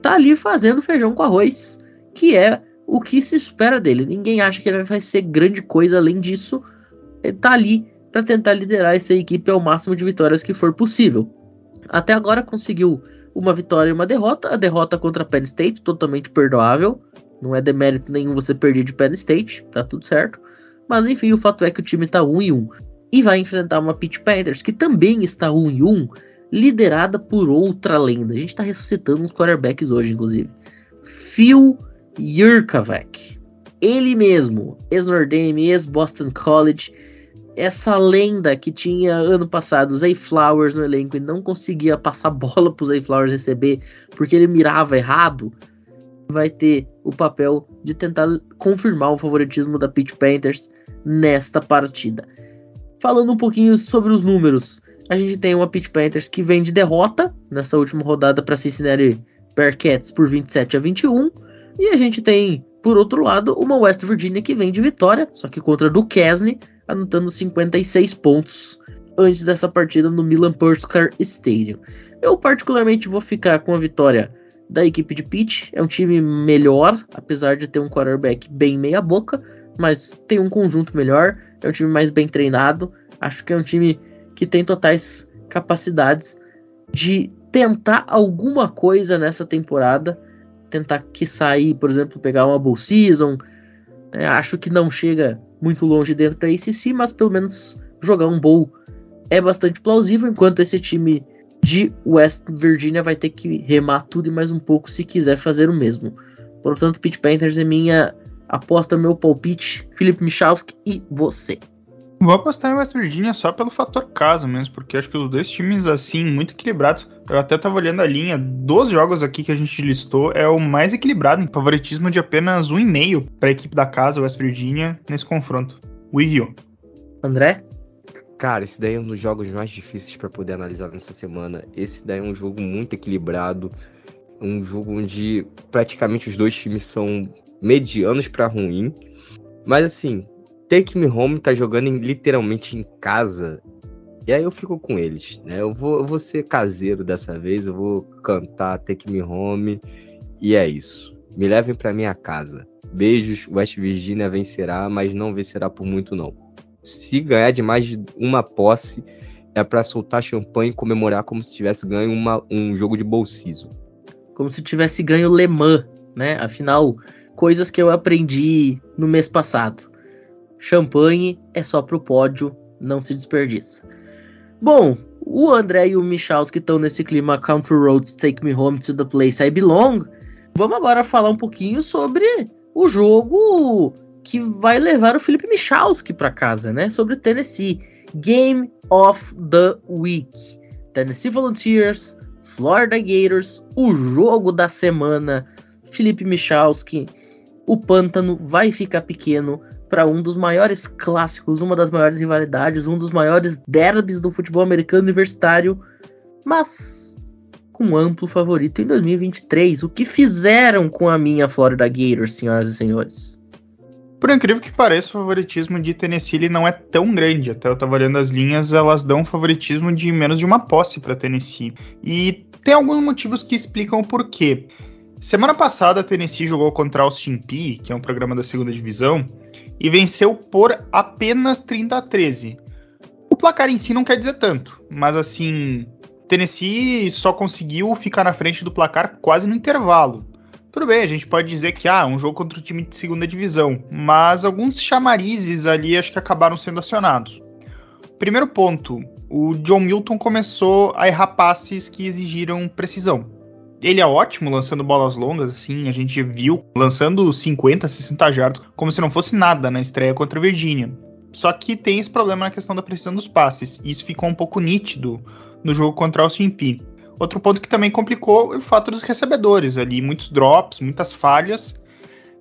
Tá ali fazendo feijão com arroz. Que é o que se espera dele. Ninguém acha que ele vai ser grande coisa além disso. Ele tá ali para tentar liderar essa equipe ao máximo de vitórias que for possível. Até agora conseguiu uma vitória e uma derrota. A derrota contra a Penn State, totalmente perdoável. Não é demérito nenhum você perder de Penn State, tá tudo certo. Mas enfim, o fato é que o time tá 1 em 1 e vai enfrentar uma Pitt Panthers que também está 1 em 1, liderada por outra lenda. A gente tá ressuscitando uns quarterbacks hoje, inclusive. Phil Yurkavec. Ele mesmo, ex-Notre Dame, ex-Boston College, essa lenda que tinha ano passado Zay Flowers no elenco e não conseguia passar bola pro Zay Flowers receber porque ele mirava errado, vai ter o papel de tentar confirmar o favoritismo da Pitt Panthers nesta partida. Falando um pouquinho sobre os números, a gente tem uma Pitt Panthers que vem de derrota nessa última rodada para Cincinnati Bearcats por 27 a 21, e a gente tem, por outro lado, uma West Virginia que vem de vitória, só que contra Duquesne anotando 56 pontos antes dessa partida no Milan Purskar Stadium. Eu particularmente vou ficar com a vitória da equipe de Pitt. É um time melhor, apesar de ter um quarterback bem meia boca, mas tem um conjunto melhor. É um time mais bem treinado. Acho que é um time que tem totais capacidades de tentar alguma coisa nessa temporada. Tentar que sair, por exemplo, pegar uma Bull Season. É, acho que não chega muito longe dentro da ACC, mas pelo menos jogar um bowl é bastante plausível, enquanto esse time de West Virginia vai ter que remar tudo e mais um pouco se quiser fazer o mesmo. Portanto, Pit Panthers é minha aposta, meu palpite, Felipe Michalski e você. Vou apostar em West Virginia só pelo fator casa mesmo, porque acho que os dois times, assim, muito equilibrados. Eu até tava olhando a linha, dos jogos aqui que a gente listou, é o mais equilibrado, em favoritismo de apenas 1,5 para a equipe da casa, West Virginia, nesse confronto. You. André? Cara, esse daí é um dos jogos mais difíceis para poder analisar nessa semana. Esse daí é um jogo muito equilibrado, um jogo onde praticamente os dois times são medianos para ruim. Mas assim, Take Me Home tá jogando em, literalmente em casa. E aí eu fico com eles, né? Eu vou, eu vou ser caseiro dessa vez, eu vou cantar Take Me Home. E é isso. Me levem para minha casa. Beijos, West Virginia vencerá, mas não vencerá por muito não. Se ganhar de mais de uma posse, é para soltar champanhe e comemorar como se tivesse ganho uma, um jogo de bolsizo. Como se tivesse ganho Le Mans, né? Afinal, coisas que eu aprendi no mês passado. Champanhe é só pro pódio, não se desperdiça. Bom, o André e o Michals que estão nesse clima Country Roads Take Me Home to the Place I Belong, vamos agora falar um pouquinho sobre o jogo que vai levar o Felipe Michalski para casa, né? Sobre o Tennessee. Game of the Week. Tennessee Volunteers, Florida Gators, o jogo da semana. Felipe Michalski, o pântano vai ficar pequeno para um dos maiores clássicos, uma das maiores rivalidades, um dos maiores derbys do futebol americano universitário, mas com amplo favorito em 2023. O que fizeram com a minha Florida Gators, senhoras e senhores? Por incrível que pareça, o favoritismo de Tennessee não é tão grande. Até eu tava olhando as linhas, elas dão um favoritismo de menos de uma posse para Tennessee. E tem alguns motivos que explicam o porquê. Semana passada, a Tennessee jogou contra o Austin Peay, que é um programa da segunda divisão, e venceu por apenas 30 a 13. O placar em si não quer dizer tanto, mas assim, Tennessee só conseguiu ficar na frente do placar quase no intervalo. Tudo bem, a gente pode dizer que ah, um jogo contra o time de segunda divisão, mas alguns chamarizes ali acho que acabaram sendo acionados. Primeiro ponto, o John Milton começou a errar passes que exigiram precisão. Ele é ótimo lançando bolas longas, assim, a gente viu lançando 50, 60 jardas, como se não fosse nada na estreia contra a Virginia. Só que tem esse problema na questão da precisão dos passes, e isso ficou um pouco nítido no jogo contra o Austin Peay. Outro ponto que também complicou é o fato dos recebedores ali, muitos drops, muitas falhas.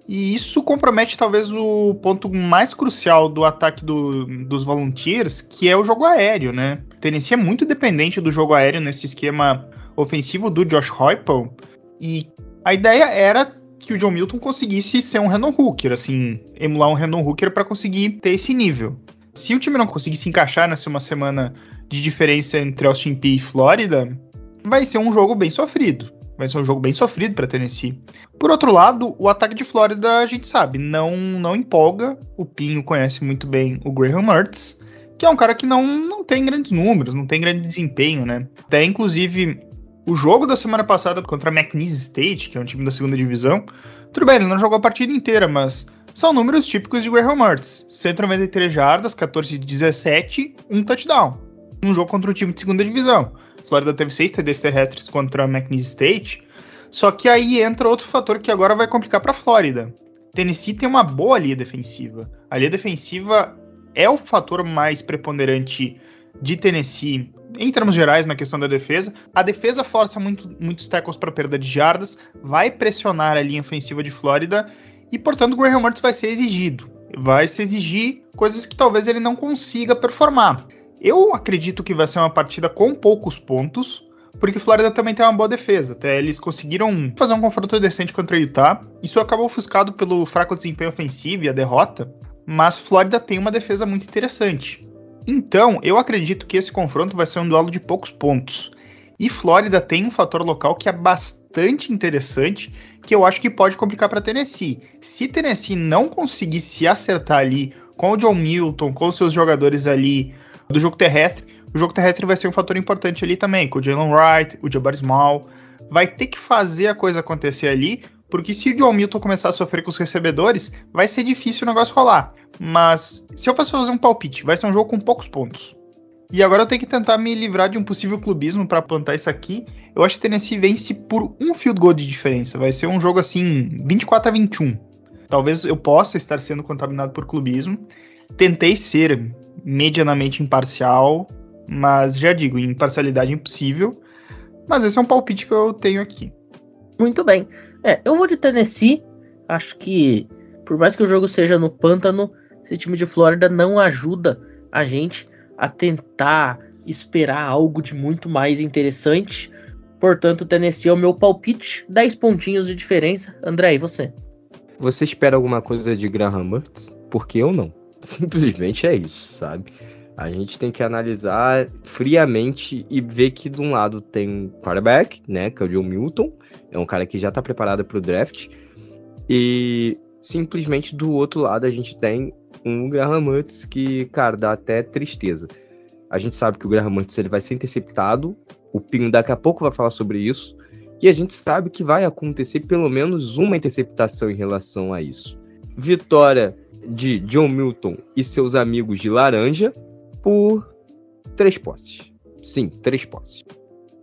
E isso compromete talvez o ponto mais crucial do ataque do, dos Volunteers, que é o jogo aéreo, né? Tennessee é muito dependente do jogo aéreo nesse esquema ofensivo do Josh Heupel. E a ideia era que o John Milton conseguisse ser um Randall Hooker, assim, emular um Randall Hooker para conseguir ter esse nível. Se o time não conseguisse encaixar nessa uma semana de diferença entre Austin Peay e Flórida, vai ser um jogo bem sofrido. Vai ser um jogo bem sofrido para Tennessee. Por outro lado, o ataque de Flórida, a gente sabe, não, não empolga. O Pinho conhece muito bem o Graham Mertz, que é um cara que não, não tem grandes números, não tem grande desempenho, né? Até, inclusive, o jogo da semana passada contra a McNeese State, que é um time da segunda divisão, tudo bem, ele não jogou a partida inteira, mas são números típicos de Graham Mertz. 193 jardas, 14 de 17, um touchdown. Um jogo contra o time de segunda divisão. Flórida teve seis TDs terrestres contra a McNeese State. Só que aí entra outro fator que agora vai complicar para Flórida. Tennessee tem uma boa linha defensiva. A linha defensiva é o fator mais preponderante de Tennessee em termos gerais na questão da defesa. A defesa força muito, muitos tackles para perda de jardas, vai pressionar a linha ofensiva de Flórida e, portanto, o Graham Mertz vai ser exigido. Vai se exigir coisas que talvez ele não consiga performar. Eu acredito que vai ser uma partida com poucos pontos, porque Flórida também tem uma boa defesa. Até eles conseguiram fazer um confronto decente contra o Utah. Isso acabou ofuscado pelo fraco desempenho ofensivo e a derrota, mas Flórida tem uma defesa muito interessante. Então, eu acredito que esse confronto vai ser um duelo de poucos pontos. E Flórida tem um fator local que é bastante interessante, que eu acho que pode complicar para Tennessee. Se Tennessee não conseguir se acertar ali com o John Milton, com seus jogadores ali do jogo terrestre. O jogo terrestre vai ser um fator importante ali também, com o Jalen Wright, o Jabari Small. Vai ter que fazer a coisa acontecer ali, porque se o John Milton começar a sofrer com os recebedores, vai ser difícil o negócio rolar. Mas se eu fosse fazer um palpite, vai ser um jogo com poucos pontos. E agora eu tenho que tentar me livrar de um possível clubismo para plantar isso aqui. Eu acho que Tennessee vence por um field goal de diferença. Vai ser um jogo assim, 24 a 21. Talvez eu possa estar sendo contaminado por clubismo. Tentei ser medianamente imparcial, mas já digo, imparcialidade impossível. Mas esse é um palpite que eu tenho aqui. Muito bem. É, eu vou de Tennessee. Acho que, por mais que o jogo seja no pântano, esse time de Flórida não ajuda a gente a tentar esperar algo de muito mais interessante. Portanto, Tennessee é o meu palpite. 10 pontinhos de diferença. André, e você? Você espera alguma coisa de Graham Mertz? Porque eu não. Simplesmente é isso, sabe? A gente tem que analisar friamente e ver que de um lado tem um quarterback, né, que é o John Milton, é um cara que já tá preparado para o draft, e simplesmente do outro lado a gente tem um Graham Mertz que, cara, dá até tristeza. A gente sabe que o Graham Mertz ele vai ser interceptado, o Pinho daqui a pouco vai falar sobre isso, e a gente sabe que vai acontecer pelo menos uma interceptação em relação a isso. Vitória de John Milton e seus amigos de laranja por três postes. Sim, três posses.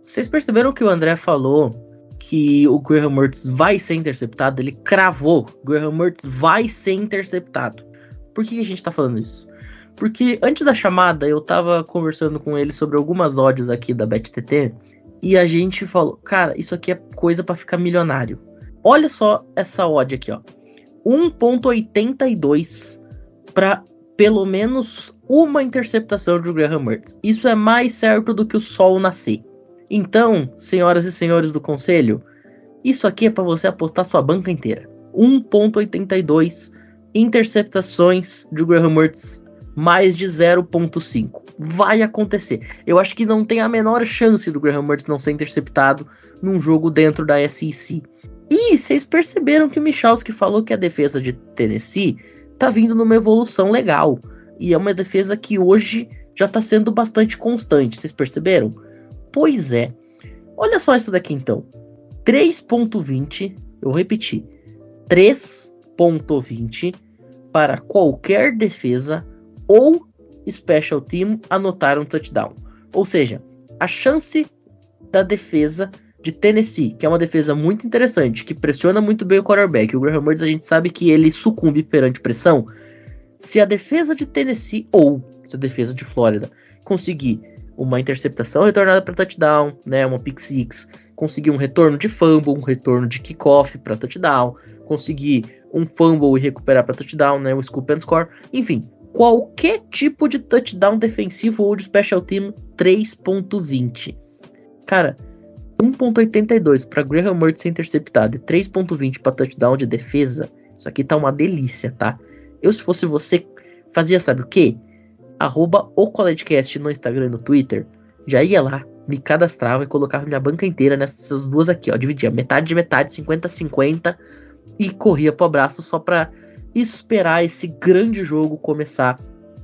Vocês perceberam que o André falou que o Graham Mertz vai ser interceptado? Ele cravou. Graham Mertz vai ser interceptado. Por que a gente tá falando isso? Porque antes da chamada eu tava conversando com ele sobre algumas odds aqui da BetTT e a gente falou, cara, isso aqui é coisa para ficar milionário. Olha só essa odd aqui, ó. 1.82 para pelo menos uma interceptação de Graham Mertz. Isso é mais certo do que o sol nascer. Então, senhoras e senhores do conselho, isso aqui é para você apostar sua banca inteira. 1.82 interceptações de Graham Mertz mais de 0.5. Vai acontecer. Eu acho que não tem a menor chance do Graham Mertz não ser interceptado num jogo dentro da SEC. E vocês perceberam que o Michalski falou que a defesa de Tennessee tá vindo numa evolução legal. E é uma defesa que hoje já tá sendo bastante constante. Vocês perceberam? Pois é. Olha só isso daqui então. 3.20, eu repeti. 3.20 para qualquer defesa ou special team anotar um touchdown. Ou seja, a chance da defesa de Tennessee, que é uma defesa muito interessante, que pressiona muito bem o quarterback. O Graham Mertz a gente sabe que ele sucumbe perante pressão. Se a defesa de Tennessee ou se a defesa de Flórida conseguir uma interceptação retornada para touchdown, né, uma pick six, conseguir um retorno de fumble, um retorno de kickoff para touchdown, conseguir um fumble e recuperar para touchdown, né, o scoop and score, enfim, qualquer tipo de touchdown defensivo ou de special team 3.20. Cara, 1.82 para Graham Mertz ser interceptado e 3.20 para touchdown de defesa. Isso aqui tá uma delícia, tá? Eu se fosse você, fazia sabe o quê? Arroba o CollegeCast no Instagram e no Twitter. Já ia lá, me cadastrava e colocava minha banca inteira nessas duas aqui, ó. Dividia metade de metade, 50-50 e corria pro abraço só pra esperar esse grande jogo começar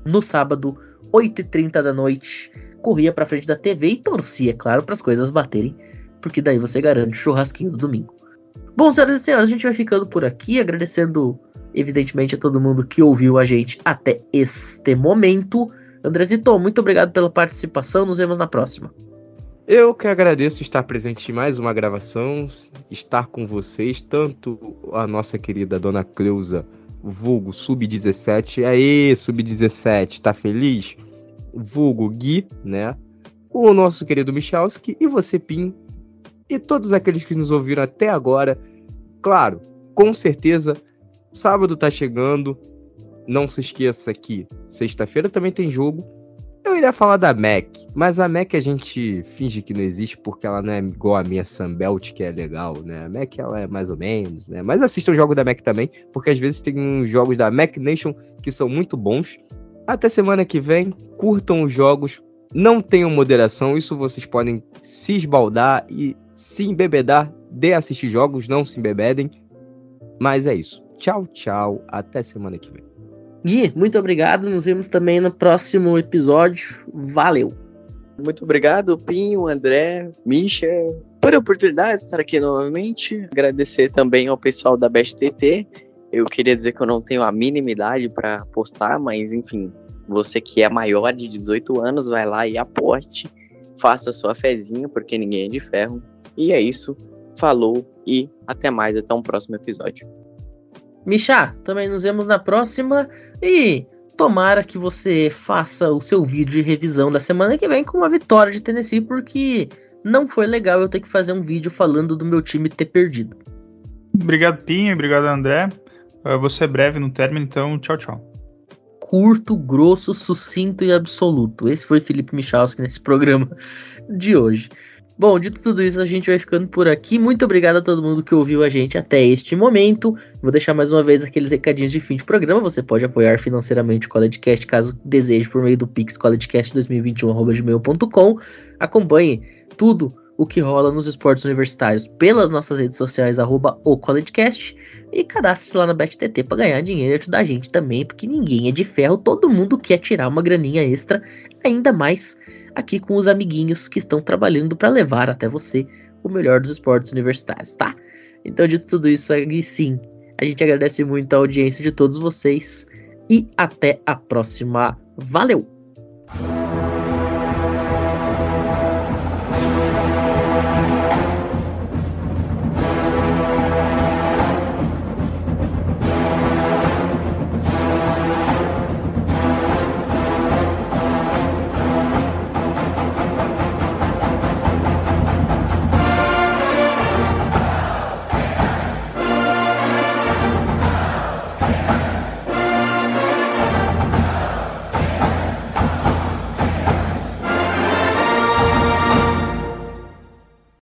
no sábado, 8h30 da noite. Corria pra frente da TV e torcia, é claro, para as coisas baterem, porque daí você garante o churrasquinho do domingo. Bom, senhoras e senhores, a gente vai ficando por aqui, agradecendo, evidentemente, a todo mundo que ouviu a gente até este momento. Andrezito, muito obrigado pela participação, nos vemos na próxima. Eu que agradeço estar presente em mais uma gravação, estar com vocês, tanto a nossa querida Dona Cleusa vulgo sub-17. Aê, sub-17, tá feliz? Vulgo Gui, né? O nosso querido Michalski e você, Pim. E todos aqueles que nos ouviram até agora. Claro, com certeza, sábado tá chegando. Não se esqueça que sexta-feira também tem jogo. Eu iria falar da Mac, mas a Mac a gente finge que não existe porque ela não é igual a minha Sunbelt, que é legal, né? A Mac ela é mais ou menos, né? Mas assistam o jogo da Mac também, porque às vezes tem uns jogos da Mac Nation que são muito bons. Até semana que vem, curtam os jogos, não tenham moderação, isso vocês podem se esbaldar e se embebedar de assistir jogos, não se embebedem. Mas é isso. Tchau, tchau. Até semana que vem. Gui, muito obrigado. Nos vemos também no próximo episódio. Valeu. Muito obrigado, Pinho, André, Misha, por a oportunidade de estar aqui novamente. Agradecer também ao pessoal da Best TT. Eu queria dizer que eu não tenho a mínima idade para postar, mas enfim, você que é maior de 18 anos, vai lá e aposte. Faça sua fezinha, porque ninguém é de ferro. E é isso. Falou e até mais. Até um próximo episódio. Michá, também nos vemos na próxima. E tomara que você faça o seu vídeo de revisão da semana que vem com uma vitória de Tennessee, porque não foi legal eu ter que fazer um vídeo falando do meu time ter perdido. Obrigado, Pinho. Obrigado, André. Uh, vou ser breve no término, então tchau, tchau. Curto, grosso, sucinto e absoluto. Esse foi Felipe Michalski nesse programa de hoje. Bom, dito tudo isso, a gente vai ficando por aqui. Muito obrigado a todo mundo que ouviu a gente até este momento. Vou deixar mais uma vez aqueles recadinhos de fim de programa. Você pode apoiar financeiramente o CollegeCast caso deseje por meio do Pix collegecast2021.gmail.com. Acompanhe tudo o que rola nos esportes universitários pelas nossas redes sociais, arroba o CollegeCast. E cadastre-se lá na BetTT para ganhar dinheiro e ajudar a gente também, porque ninguém é de ferro, todo mundo quer tirar uma graninha extra, ainda mais aqui com os amiguinhos que estão trabalhando para levar até você o melhor dos esportes universitários, tá? Então, dito tudo isso, aí sim, a gente agradece muito a audiência de todos vocês e até a próxima. Valeu!